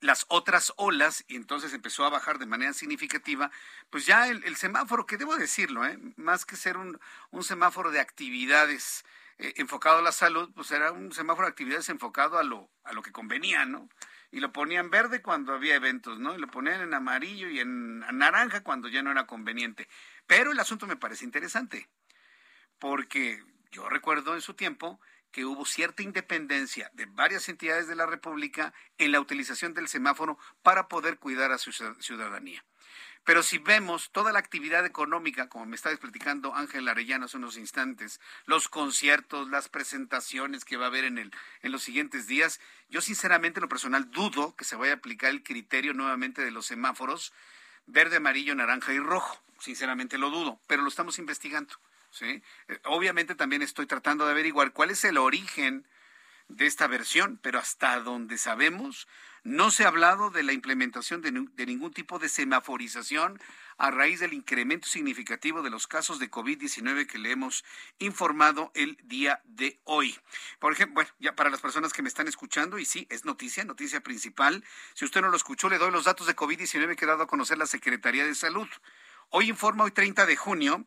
Speaker 1: las otras olas y entonces empezó a bajar de manera significativa, pues ya el, semáforo, que debo decirlo, ¿eh? más que ser un, un semáforo de actividades eh, enfocado a la salud, pues era un semáforo de actividades enfocado a lo, a lo que convenía, ¿no? Y lo ponían verde cuando había eventos, ¿no? Y lo ponían en amarillo y en naranja cuando ya no era conveniente. Pero el asunto me parece interesante, porque yo recuerdo en su tiempo que hubo cierta independencia de varias entidades de la República en la utilización del semáforo para poder cuidar a su ciudadanía. Pero si vemos toda la actividad económica, como me estaba explicando Ángel Arellano hace unos instantes, los conciertos, las presentaciones que va a haber en, el, en los siguientes días, yo sinceramente en lo personal dudo que se vaya a aplicar el criterio nuevamente de los semáforos verde, amarillo, naranja y rojo. Sinceramente lo dudo, pero lo estamos investigando. ¿sí? Eh, obviamente también estoy tratando de averiguar cuál es el origen de esta versión, pero hasta donde sabemos, no se ha hablado de la implementación de, de, ningún tipo de semaforización a raíz del incremento significativo de los casos de COVID-19 que le hemos informado el día de hoy. Por ejemplo, bueno, ya para las personas que me están escuchando, y sí, es noticia, noticia principal. Si usted no lo escuchó, le doy los datos de COVID-19 que ha dado a conocer la Secretaría de Salud. Hoy informa, hoy 30 de junio,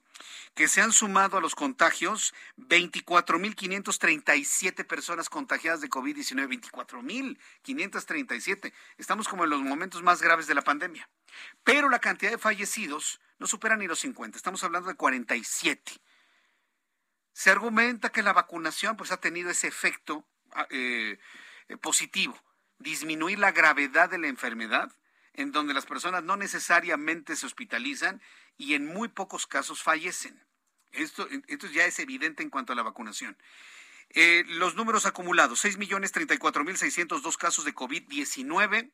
Speaker 1: que se han sumado a los contagios 24.537 personas contagiadas de COVID-19. 24.537. Estamos como en los momentos más graves de la pandemia. Pero la cantidad de fallecidos no supera ni los 50. Estamos hablando de 47. Se argumenta que la vacunación pues, ha tenido ese efecto ah, eh, eh, positivo, disminuir la gravedad de la enfermedad en donde las personas no necesariamente se hospitalizan y en muy pocos casos fallecen. Esto, esto ya es evidente en cuanto a la vacunación. Eh, los números acumulados, 6.034.602 casos de COVID-19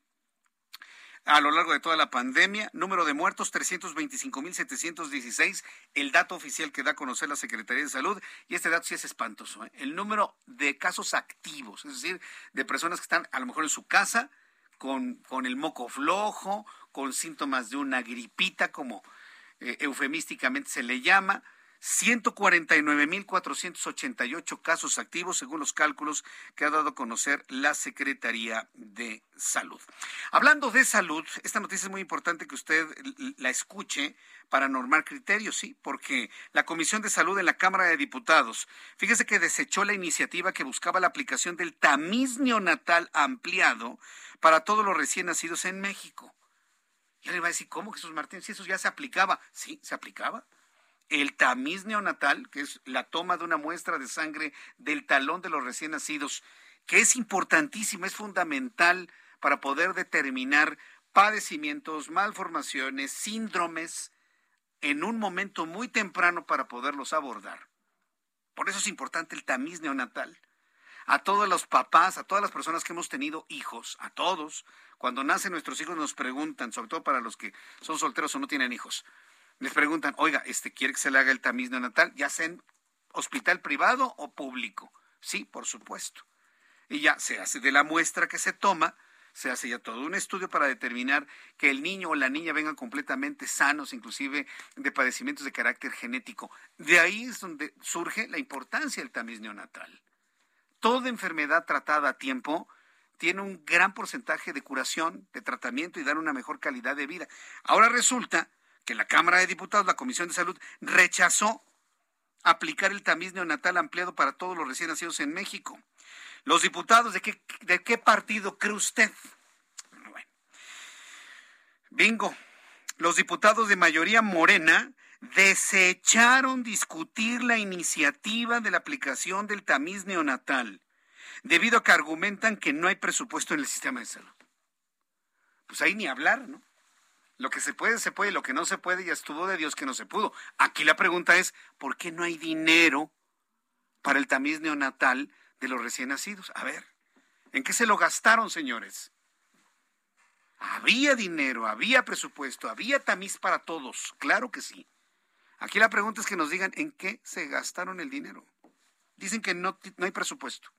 Speaker 1: a lo largo de toda la pandemia, número de muertos 325.716, el dato oficial que da a conocer la Secretaría de Salud, y este dato sí es espantoso, ¿eh? el número de casos activos, es decir, de personas que están a lo mejor en su casa, con, con el moco flojo, con síntomas de una gripita, como eh, eufemísticamente se le llama. 149.488 casos activos según los cálculos que ha dado a conocer la Secretaría de Salud. Hablando de salud, esta noticia es muy importante que usted la escuche para normar criterios, sí, porque la Comisión de Salud en la Cámara de Diputados, fíjese que desechó la iniciativa que buscaba la aplicación del tamiz neonatal ampliado para todos los recién nacidos en México. Y le va a decir, ¿cómo Jesús Martín? Si eso ya se aplicaba. Sí, se aplicaba. El tamiz neonatal, que es la toma de una muestra de sangre del talón de los recién nacidos, que es importantísimo, es fundamental para poder determinar padecimientos, malformaciones, síndromes en un momento muy temprano para poderlos abordar. Por eso es importante el tamiz neonatal a todos los papás, a todas las personas que hemos tenido hijos, a todos, cuando nacen nuestros hijos nos preguntan, sobre todo para los que son solteros o no tienen hijos, les preguntan, oiga, este quiere que se le haga el tamiz neonatal, ya sea en hospital privado o público. Sí, por supuesto. Y ya se hace de la muestra que se toma, se hace ya todo un estudio para determinar que el niño o la niña vengan completamente sanos, inclusive de padecimientos de carácter genético. De ahí es donde surge la importancia del tamiz neonatal toda enfermedad tratada a tiempo tiene un gran porcentaje de curación, de tratamiento y dar una mejor calidad de vida. Ahora resulta que la Cámara de Diputados, la Comisión de Salud, rechazó aplicar el tamiz neonatal ampliado para todos los recién nacidos en México. Los diputados, ¿de qué, de qué partido cree usted? Bueno. Bingo. Los diputados de mayoría morena desecharon discutir la iniciativa de la aplicación del tamiz neonatal, debido a que argumentan que no hay presupuesto en el sistema de salud. Pues ahí ni hablar, ¿no? Lo que se puede, se puede, lo que no se puede, ya estuvo de Dios que no se pudo. Aquí la pregunta es, ¿por qué no hay dinero para el tamiz neonatal de los recién nacidos? A ver, ¿en qué se lo gastaron, señores? Había dinero, había presupuesto, había tamiz para todos, claro que sí. Aquí la pregunta es que nos digan en qué se gastaron el dinero. Dicen que no, no hay presupuesto.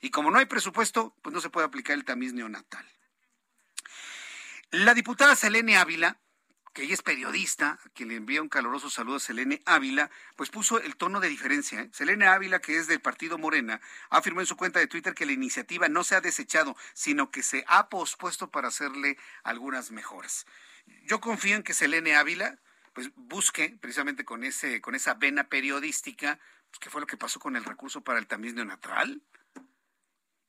Speaker 1: Y como no hay presupuesto, pues no se puede aplicar el tamiz neonatal. La diputada Selene Ávila, que ella es periodista, a quien le envía un caloroso saludo a Selene Ávila, pues puso el tono de diferencia. ¿eh? Selene Ávila, que es del partido Morena, afirmó en su cuenta de Twitter que la iniciativa no se ha desechado, sino que se ha pospuesto para hacerle algunas mejoras. Yo confío en que Selene Ávila pues busque precisamente con ese con esa vena periodística, pues, qué fue lo que pasó con el recurso para el tamiz neonatal.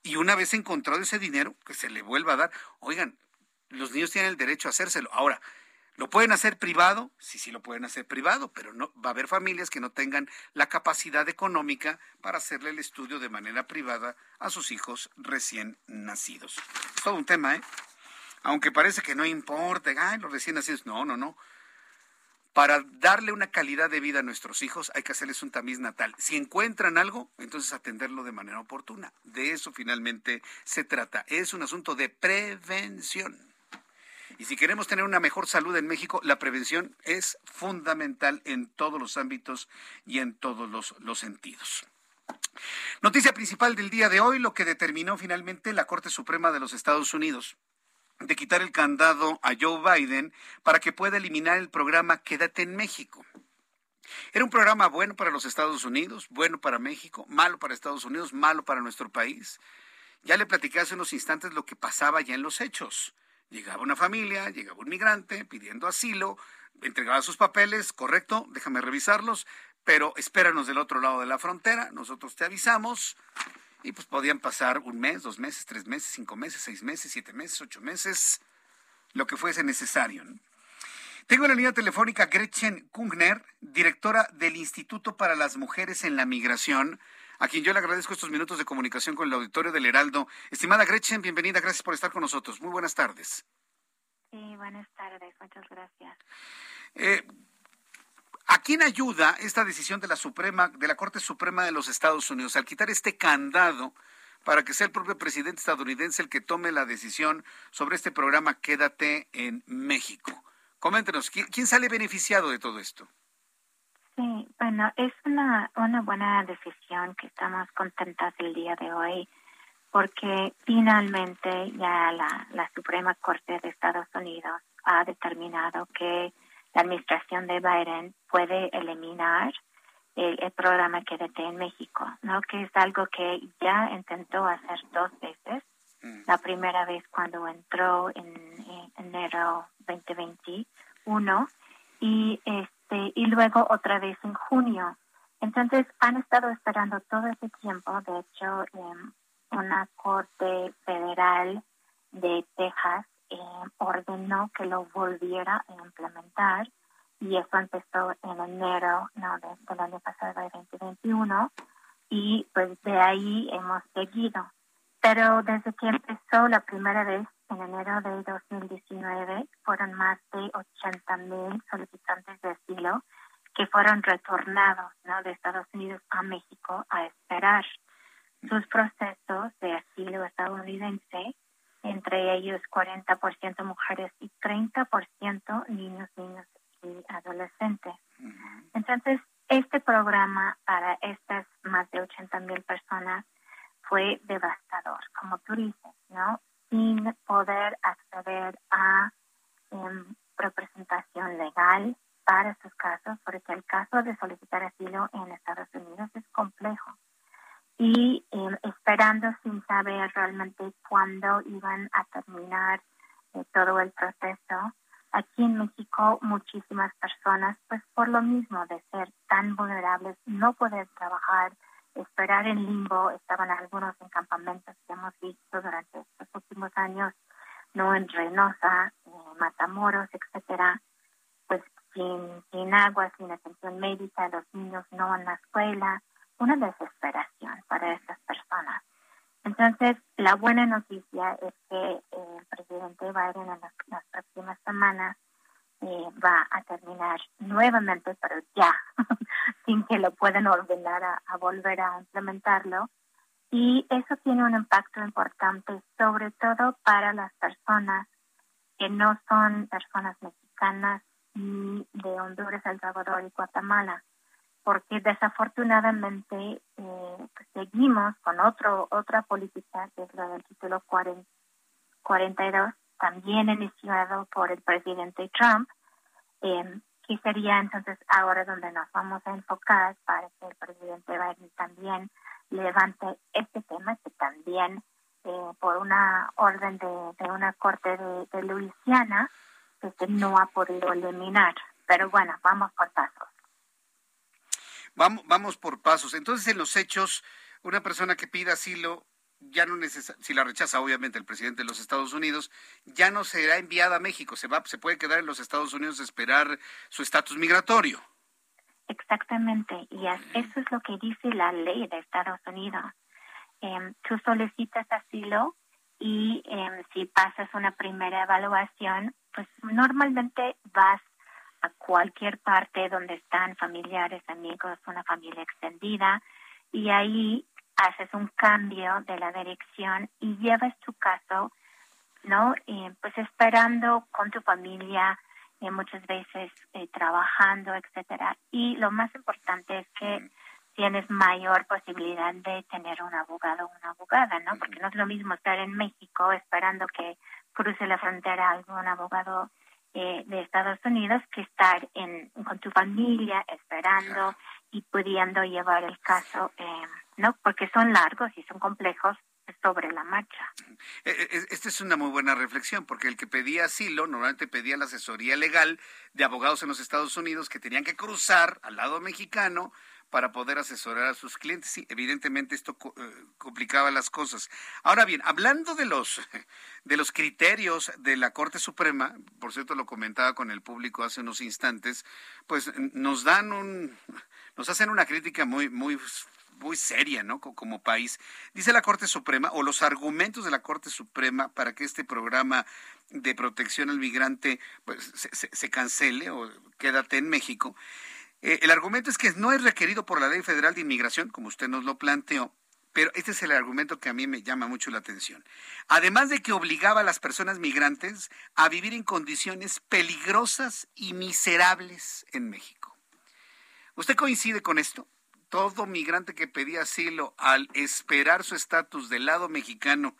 Speaker 1: Y una vez encontrado ese dinero, que se le vuelva a dar. Oigan, los niños tienen el derecho a hacérselo. Ahora, ¿lo pueden hacer privado? Sí, sí lo pueden hacer privado, pero no va a haber familias que no tengan la capacidad económica para hacerle el estudio de manera privada a sus hijos recién nacidos. Es todo un tema, ¿eh? Aunque parece que no importa, ay, los recién nacidos. No, no, no. Para darle una calidad de vida a nuestros hijos hay que hacerles un tamiz natal. Si encuentran algo, entonces atenderlo de manera oportuna. De eso finalmente se trata. Es un asunto de prevención. Y si queremos tener una mejor salud en México, la prevención es fundamental en todos los ámbitos y en todos los, los sentidos. Noticia principal del día de hoy, lo que determinó finalmente la Corte Suprema de los Estados Unidos de quitar el candado a Joe Biden para que pueda eliminar el programa Quédate en México. Era un programa bueno para los Estados Unidos, bueno para México, malo para Estados Unidos, malo para nuestro país. Ya le platicé hace unos instantes lo que pasaba ya en los hechos. Llegaba una familia, llegaba un migrante pidiendo asilo, entregaba sus papeles, correcto, déjame revisarlos, pero espéranos del otro lado de la frontera, nosotros te avisamos, y pues podían pasar un mes, dos meses, tres meses, cinco meses, seis meses, siete meses, ocho meses, lo que fuese necesario. Tengo en la línea telefónica Gretchen Kungner, directora del Instituto para las Mujeres en la Migración, a quien yo le agradezco estos minutos de comunicación con el auditorio del Heraldo. Estimada Gretchen, bienvenida, gracias por estar con nosotros. Muy buenas tardes.
Speaker 16: Sí, buenas tardes, muchas gracias.
Speaker 1: Eh, ¿A quién ayuda esta decisión de la Suprema, de la Corte Suprema de los Estados Unidos, al quitar este candado para que sea el propio presidente estadounidense el que tome la decisión sobre este programa Quédate en México? Coméntenos, ¿quién, sale beneficiado de todo esto?
Speaker 16: Sí, bueno, es una, una buena decisión que estamos contentas el día de hoy porque finalmente ya la, la Suprema Corte de Estados Unidos ha determinado que la administración de Biden puede eliminar el, programa Quédate en México, ¿no? Que es algo que ya intentó hacer dos veces. Mm. La primera vez cuando entró en, enero 2021 y este y luego otra vez en junio. Entonces han estado esperando todo ese tiempo. De hecho, eh, una corte federal de Texas eh, ordenó que lo volviera a implementar y eso empezó en enero no, del año pasado, de 2021, y pues de ahí hemos seguido. Pero desde que empezó la primera vez en enero de 2019, fueron más de 80 mil solicitantes de asilo que fueron retornados ¿no? de Estados Unidos a México a esperar sus procesos de asilo estadounidense entre ellos 40% mujeres y 30% niños, niños y adolescentes. Entonces, este programa para estas más de 80 mil personas fue devastador, como tú dices, ¿no? Sin poder acceder a em, representación legal para estos casos, porque el caso de solicitar asilo en Estados Unidos es complejo. Y em, esperando sin saber realmente cuándo iban a terminar eh, todo el proceso, Aquí en México muchísimas personas, pues por lo mismo de ser tan vulnerables, no poder trabajar, esperar en limbo, estaban algunos en campamentos que hemos visto durante estos últimos años, no en Reynosa, Matamoros, etcétera, pues sin, sin agua, sin atención médica, los niños no en la escuela, una desesperación para estas personas. Entonces, la buena noticia es que eh, el presidente Biden en las, próximas semanas eh, va a terminar nuevamente, pero ya, sin que lo puedan ordenar a, volver a implementarlo. Y eso tiene un impacto importante, sobre todo para las no son personas mexicanas ni de Honduras, El Salvador y Guatemala porque desafortunadamente eh, seguimos con otro otra política que es la del título 40, 42 también iniciado por el presidente Trump eh, que sería entonces ahora donde nos vamos a enfocar para que el presidente Biden también levante este tema que también eh, por una orden de, de una corte de, de Luisiana que no ha podido eliminar pero bueno vamos por pasos
Speaker 1: Vamos, vamos por pasos. Entonces, en los hechos, una persona que pida asilo ya no necesita, si la rechaza obviamente el presidente de los Estados Unidos, ya no será enviada a México, se va, se puede quedar en los Estados Unidos a esperar su estatus migratorio.
Speaker 16: Exactamente, y eso es lo que dice la ley de Estados Unidos. Em, tú solicitas asilo y em, si pasas una primera evaluación, pues normalmente vas a cualquier parte donde están familiares, amigos, una familia extendida y ahí haces un cambio de la dirección y llevas tu caso, ¿no? pues esperando con tu familia, eh, muchas veces eh, trabajando, etcétera. Y lo más importante es que tienes mayor posibilidad de tener un abogado o una abogada, ¿no? Porque no es lo mismo estar en México esperando que cruce la frontera algún abogado eh, de Estados Unidos que estar en, con tu familia esperando y pudiendo llevar el caso, eh, ¿no? Porque son largos y son complejos sobre la marcha.
Speaker 1: Eh, esta es una muy buena reflexión, porque el que pedía asilo normalmente pedía la asesoría legal de abogados en los Estados Unidos que tenían que cruzar al lado mexicano para poder asesorar a sus clientes. Sí, evidentemente esto eh, complicaba las cosas. Ahora bien, hablando de los de los criterios de la Corte Suprema, por cierto lo comentaba con el público hace unos instantes, pues nos dan un nos hacen una crítica muy muy muy seria, ¿no? Como país. Dice la Corte Suprema, o los argumentos de la Corte Suprema para que este programa de protección al migrante pues, se, se cancele o quédate en México, eh, el argumento es que no es requerido por la Ley Federal de Inmigración, como usted nos lo planteó, pero este es el argumento que a mí me llama mucho la atención. Además de que obligaba a las personas migrantes a vivir en condiciones peligrosas y miserables en México. ¿Usted coincide con esto? Todo migrante que pedía asilo al esperar su estatus del lado mexicano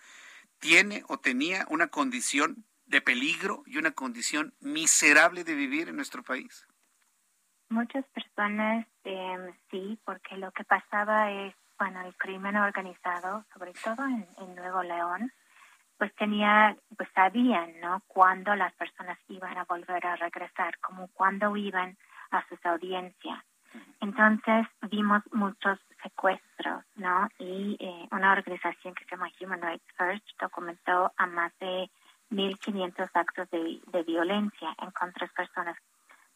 Speaker 1: tiene o tenía una condición de peligro y una condición miserable de vivir en nuestro país.
Speaker 16: Muchas personas eh, sí, porque lo que pasaba es, bueno, el crimen organizado, sobre todo en, Nuevo León, pues tenía, pues sabían, ¿no? Cuándo las personas iban a volver a regresar, como cuándo iban a sus audiencias. Entonces vimos muchos secuestros, ¿no? Y eh, una organización que se llama Human Rights First documentó a más de 1.500 actos de, de violencia en contra de personas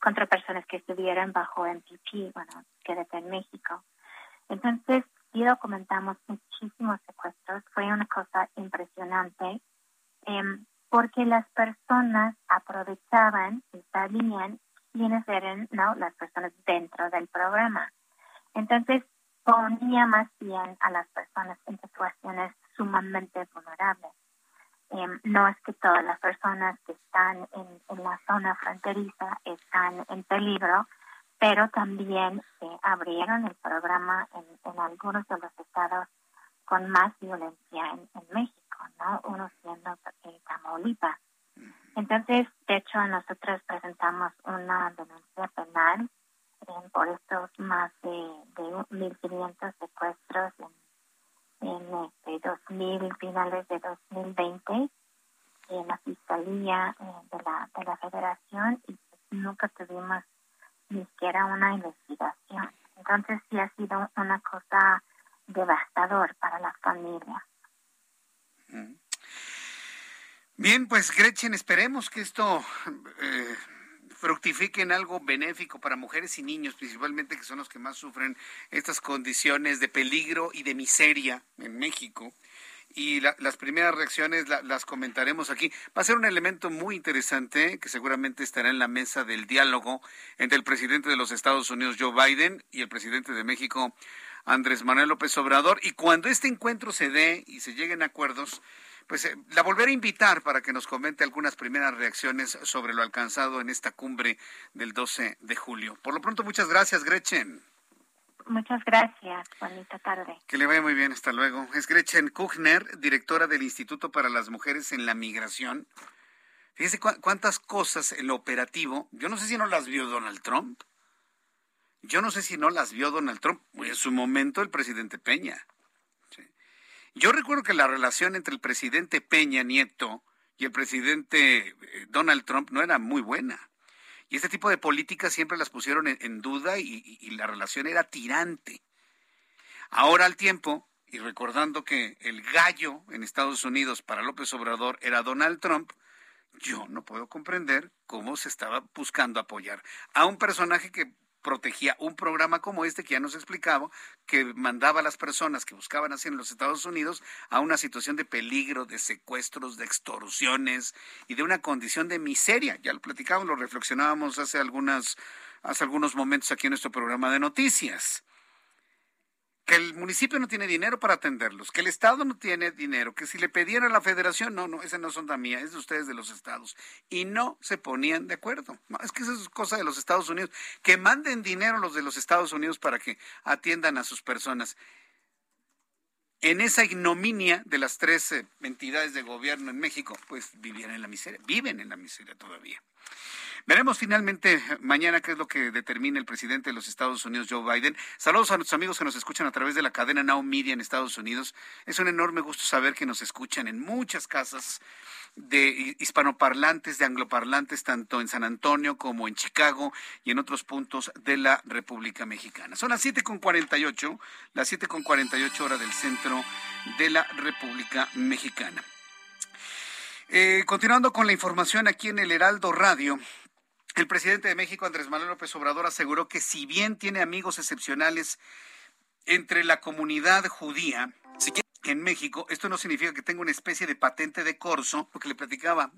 Speaker 16: contra personas que estuvieran bajo MPP, bueno, quédate en México. Entonces, sí documentamos muchísimos secuestros, fue una cosa impresionante, em, porque las personas aprovechaban y sabían quiénes eran ¿no? las personas dentro del programa. Entonces, ponía más bien a las personas en situaciones sumamente vulnerables. Em, no es que todas las personas que están en, la zona fronteriza están en peligro, pero también se abrieron el programa en, algunos de los estados con más violencia en, México, ¿no? Uno siendo eh, Tamaulipas. Entonces, de hecho, nosotros presentamos una denuncia penal em, por estos más de, de 1.500 secuestros en en este 2000, finales de 2020. en la fiscalía eh, de, la, de la federación y nunca tuvimos ni siquiera una investigación. Entonces sí ha sido una cosa devastador para la familia.
Speaker 1: Bien, pues Gretchen, esperemos que esto eh, fructifique en algo benéfico para mujeres y niños, principalmente que son los que más sufren estas condiciones de peligro y de miseria en México. Y las primeras reacciones las comentaremos aquí. Va a ser un elemento muy interesante que seguramente estará en la mesa del diálogo entre el presidente de los Estados Unidos, Joe Biden, y el presidente de México, Andrés Manuel López Obrador. Y cuando este encuentro se dé y se lleguen a acuerdos, pues eh, la volveré a invitar para que nos comente algunas primeras reacciones sobre lo alcanzado en esta cumbre del 12 de julio. Por lo pronto, muchas gracias, Gretchen.
Speaker 16: Muchas gracias. Bonita tarde.
Speaker 1: Que le vaya muy bien. Hasta luego. Es Gretchen Kuchner, directora del Instituto para las Mujeres en la Migración. Fíjese cuántas cosas en lo operativo. Yo no sé si no las vio Donald Trump. Yo no sé si no las vio Donald Trump. En su momento el presidente Peña. Yo recuerdo que la relación entre el presidente Peña Nieto y el presidente eh, Donald Trump no era muy buena. Y este tipo de políticas siempre las pusieron en, duda y, la relación era tirante. Ahora al tiempo, y recordando que el gallo en Estados Unidos para López Obrador era Donald Trump, yo no puedo comprender cómo se estaba buscando apoyar a un personaje que protegía un programa como este que ya nos explicaba, que mandaba a las personas que buscaban así en los Estados Unidos a una situación de peligro, de secuestros, de extorsiones y de una condición de miseria. Ya lo platicábamos, lo reflexionábamos hace algunas hace algunos momentos aquí en nuestro programa de noticias que el municipio no tiene dinero para atenderlos, que el Estado no tiene dinero, que si le pediera a la federación, no, no, esa no son de mía, es de ustedes de los estados. Y no se ponían de acuerdo. Es que esa es cosa de los Estados Unidos. Que manden dinero los de los Estados Unidos para que atiendan a sus personas. En esa ignominia de las tres eh, entidades de gobierno en México, pues vivían en la miseria, viven en la miseria todavía. Veremos finalmente mañana qué es lo que determina el presidente de los Estados Unidos, Joe Biden. Saludos a nuestros amigos que nos escuchan a través de la cadena Now Media en Estados Unidos. Es un enorme gusto saber que nos escuchan en muchas casas de hispanoparlantes, de angloparlantes, tanto en San Antonio como en Chicago y en otros puntos de la República Mexicana. Son las 7.48, las 7.48 horas del centro de la República Mexicana. Eh, continuando con la información aquí en el Heraldo Radio, el presidente de México, Andrés Manuel López Obrador, aseguró que si bien tiene amigos excepcionales entre la comunidad judía en México, esto no significa que tenga una especie de patente de corso, porque le platicaba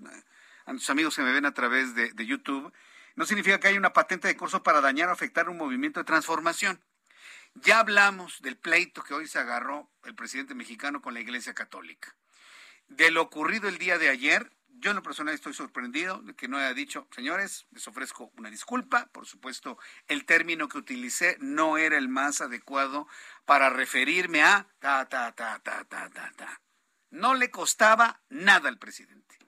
Speaker 1: a sus amigos que me ven a través de, de YouTube, no significa que haya una patente de corso para dañar o afectar un movimiento de transformación. Ya hablamos del pleito que hoy se agarró el presidente mexicano con la Iglesia Católica. De lo ocurrido el día de ayer, yo en lo personal estoy sorprendido de que no haya dicho, señores, les ofrezco una disculpa. Por supuesto, el término que utilicé no era el más adecuado para referirme a ta, ta, ta, ta, ta, ta, ta. No le costaba nada al presidente.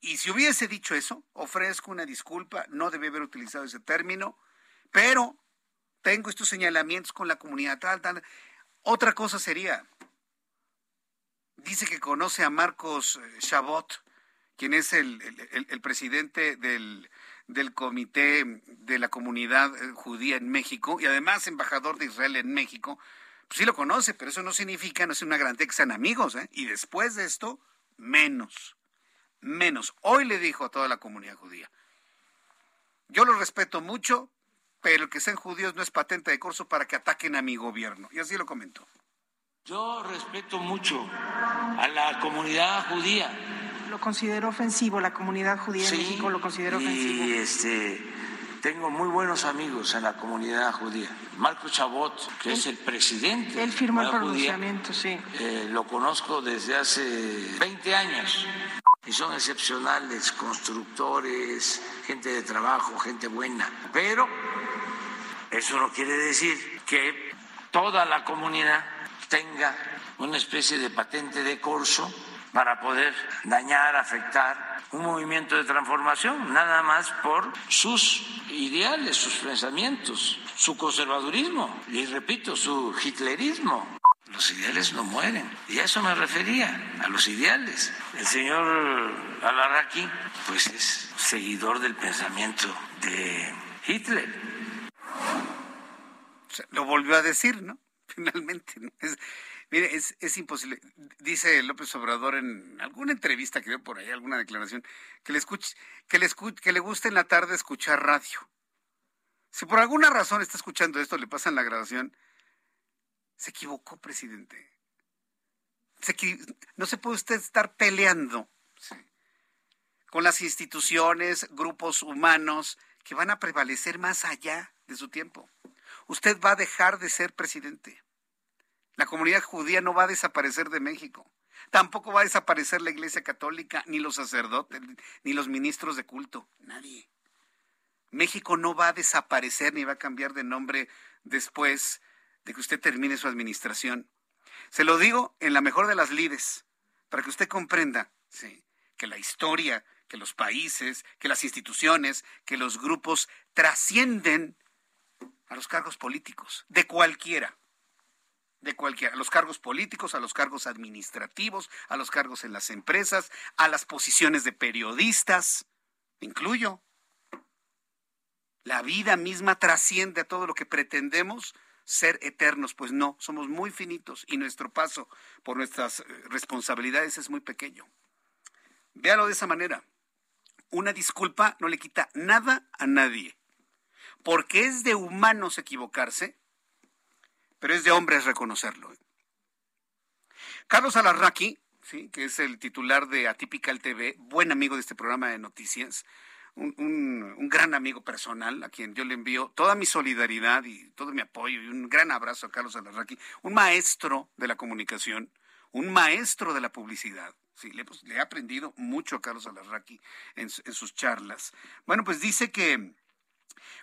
Speaker 1: Y si hubiese dicho eso, ofrezco una disculpa, no debe haber utilizado ese término, pero tengo estos señalamientos con la comunidad tal, tal. Otra cosa sería, dice que conoce a Marcos eh, Chabot, quien es el, presidente del, del, comité de la comunidad eh, judía en México y además embajador de Israel en México. Pues sí lo conoce, pero eso no significa, no es una garantía que sean amigos. ¿eh? Y después de esto, menos, menos. Hoy le dijo a toda la comunidad judía, yo los respeto mucho, pero el que sean judíos no es patente de curso para que ataquen a mi gobierno. Y así lo comentó.
Speaker 11: Yo respeto mucho a la comunidad judía.
Speaker 17: Lo considero ofensivo, la comunidad judía en México lo considero ofensivo.
Speaker 11: Y este, tengo muy buenos amigos en la comunidad judía. Marco Chabot, que es el presidente.
Speaker 17: Él firmó el pronunciamiento, sí.
Speaker 11: Eh, lo conozco desde hace 20 años. Y son excepcionales, constructores, gente de trabajo, gente buena. Pero eso no quiere decir que toda la comunidad tenga una especie de patente de corso para poder dañar, afectar un movimiento de transformación, nada más por sus ideales, sus pensamientos, su conservadurismo y, repito, su hitlerismo. los ideales no mueren. Y a eso me refería, a los ideales. El señor Alarraqui, pues es seguidor del pensamiento de Hitler.
Speaker 1: Lo volvió a decir, ¿no? Finalmente. Es, mire, es, imposible. Dice López Obrador en alguna entrevista que veo por ahí, alguna declaración, que le, escuche, que le, escuche, que le gusta en la tarde escuchar radio. Si por alguna razón está escuchando esto, le pasan la grabación, se equivocó, presidente. No se puede usted estar peleando con las instituciones, grupos humanos que van a prevalecer más allá de su tiempo. Usted va a dejar de ser presidente. La comunidad judía no va a desaparecer de México. Tampoco va a desaparecer la Iglesia Católica, ni los sacerdotes, ni los ministros de culto. Nadie. México no va a desaparecer ni va a cambiar de nombre después de que usted termine su administración. Se lo digo en la mejor de las lides, para que usted comprenda sí, que la historia, que los países, que las instituciones, que los grupos trascienden a los cargos políticos, de cualquiera, de cualquiera, a los cargos políticos, a los cargos administrativos, a los cargos en las empresas, a las posiciones de periodistas, incluyo. La vida misma trasciende a todo lo que pretendemos ser eternos, pues no, somos muy finitos y nuestro paso por nuestras responsabilidades es muy pequeño. Véalo de esa manera. Una disculpa no le quita nada a nadie, porque es de humanos equivocarse, pero es de hombres reconocerlo. Carlos Alarraqui, ¿sí? que es el titular de Atypical TV, buen amigo de este programa de noticias, un, gran amigo personal a quien yo le envío toda mi solidaridad y todo mi apoyo y un gran abrazo a Carlos Alarraqui, un maestro de la comunicación, un maestro de la publicidad. Sí, le, pues, he aprendido mucho a Carlos Alarraqui en sus charlas. Bueno, pues dice que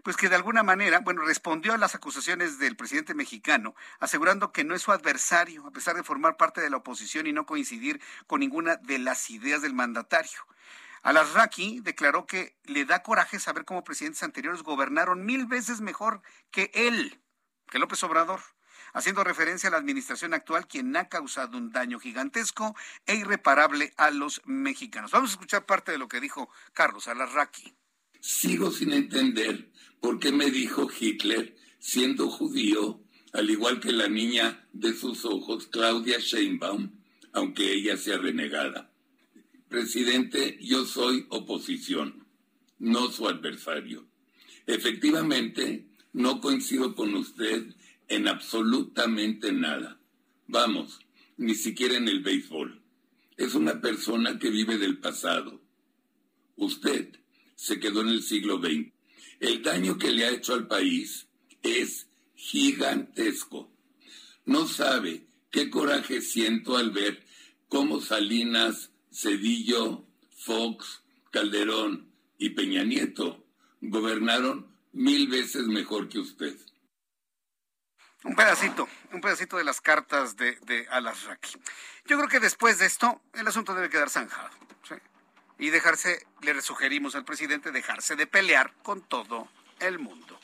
Speaker 1: pues que de alguna manera, bueno, respondió a las acusaciones del presidente mexicano, asegurando que no es su adversario, a pesar de formar parte de la oposición y no coincidir con ninguna de las ideas del mandatario. Alarraqui declaró que le da coraje saber cómo presidentes anteriores gobernaron mil veces mejor que él, que López Obrador, haciendo referencia a la administración actual, quien ha causado un daño gigantesco e irreparable a los mexicanos. Vamos a escuchar parte de lo que dijo Carlos Alarraqui.
Speaker 18: Sigo sin entender por qué me dijo Hitler, siendo judío, al igual que la niña de sus ojos, Claudia Sheinbaum, aunque ella sea renegada. Presidente, yo soy oposición, no su adversario. Efectivamente, no coincido con usted en absolutamente nada. Vamos, ni siquiera en el béisbol. Es una persona que vive del pasado. Usted se quedó en el siglo XX. El daño que le ha hecho al país es gigantesco. No sabe qué coraje siento al ver cómo Salinas, Cedillo, Fox, Calderón y Peña Nieto gobernaron mil veces mejor que usted.
Speaker 1: Un pedacito, un pedacito de las cartas de, de. Yo creo que después de esto, el asunto debe quedar zanjado. Y dejarse, le sugerimos al presidente dejarse de pelear con todo el mundo.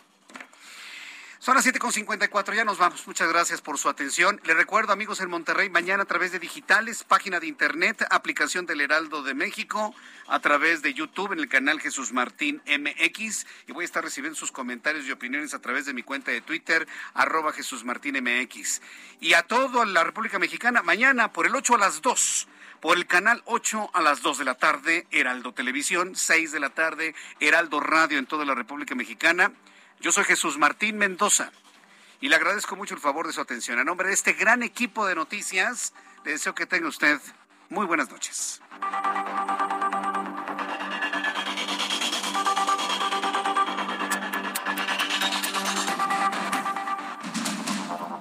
Speaker 1: Son las 7.54, ya nos vamos. Muchas gracias por su atención. Le recuerdo, amigos en Monterrey, mañana a través de digitales, página de internet, aplicación del Heraldo de México, a través de YouTube en el canal Jesús Martín MX. Y voy a estar recibiendo sus comentarios y opiniones a través de mi cuenta de Twitter, arroba Jesús Martín MX. Y a toda la República Mexicana, mañana por el 8 a las 2 por el canal 8 a las 2 de la tarde, Heraldo Televisión, 6 de la tarde, Heraldo Radio en toda la República Mexicana. Yo soy Jesús Martín Mendoza y le agradezco mucho el favor de su atención. A nombre de este gran equipo de noticias, le deseo que tenga usted muy buenas noches.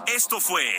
Speaker 7: Esto fue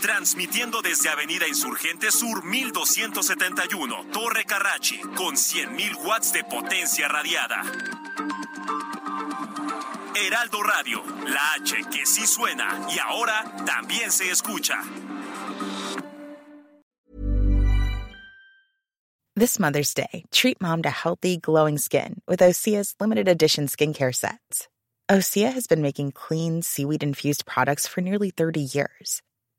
Speaker 7: Transmitiendo desde Avenida Insurgente Sur 1271, Torre Carrachi, con 100.000 watts de potencia radiada. Heraldo Radio, la H que sí suena y ahora también se escucha.
Speaker 19: This Mother's Day, treat mom to healthy, glowing skin with Osea's limited edition skincare sets. Osea has been making clean, seaweed infused products for nearly 30 years.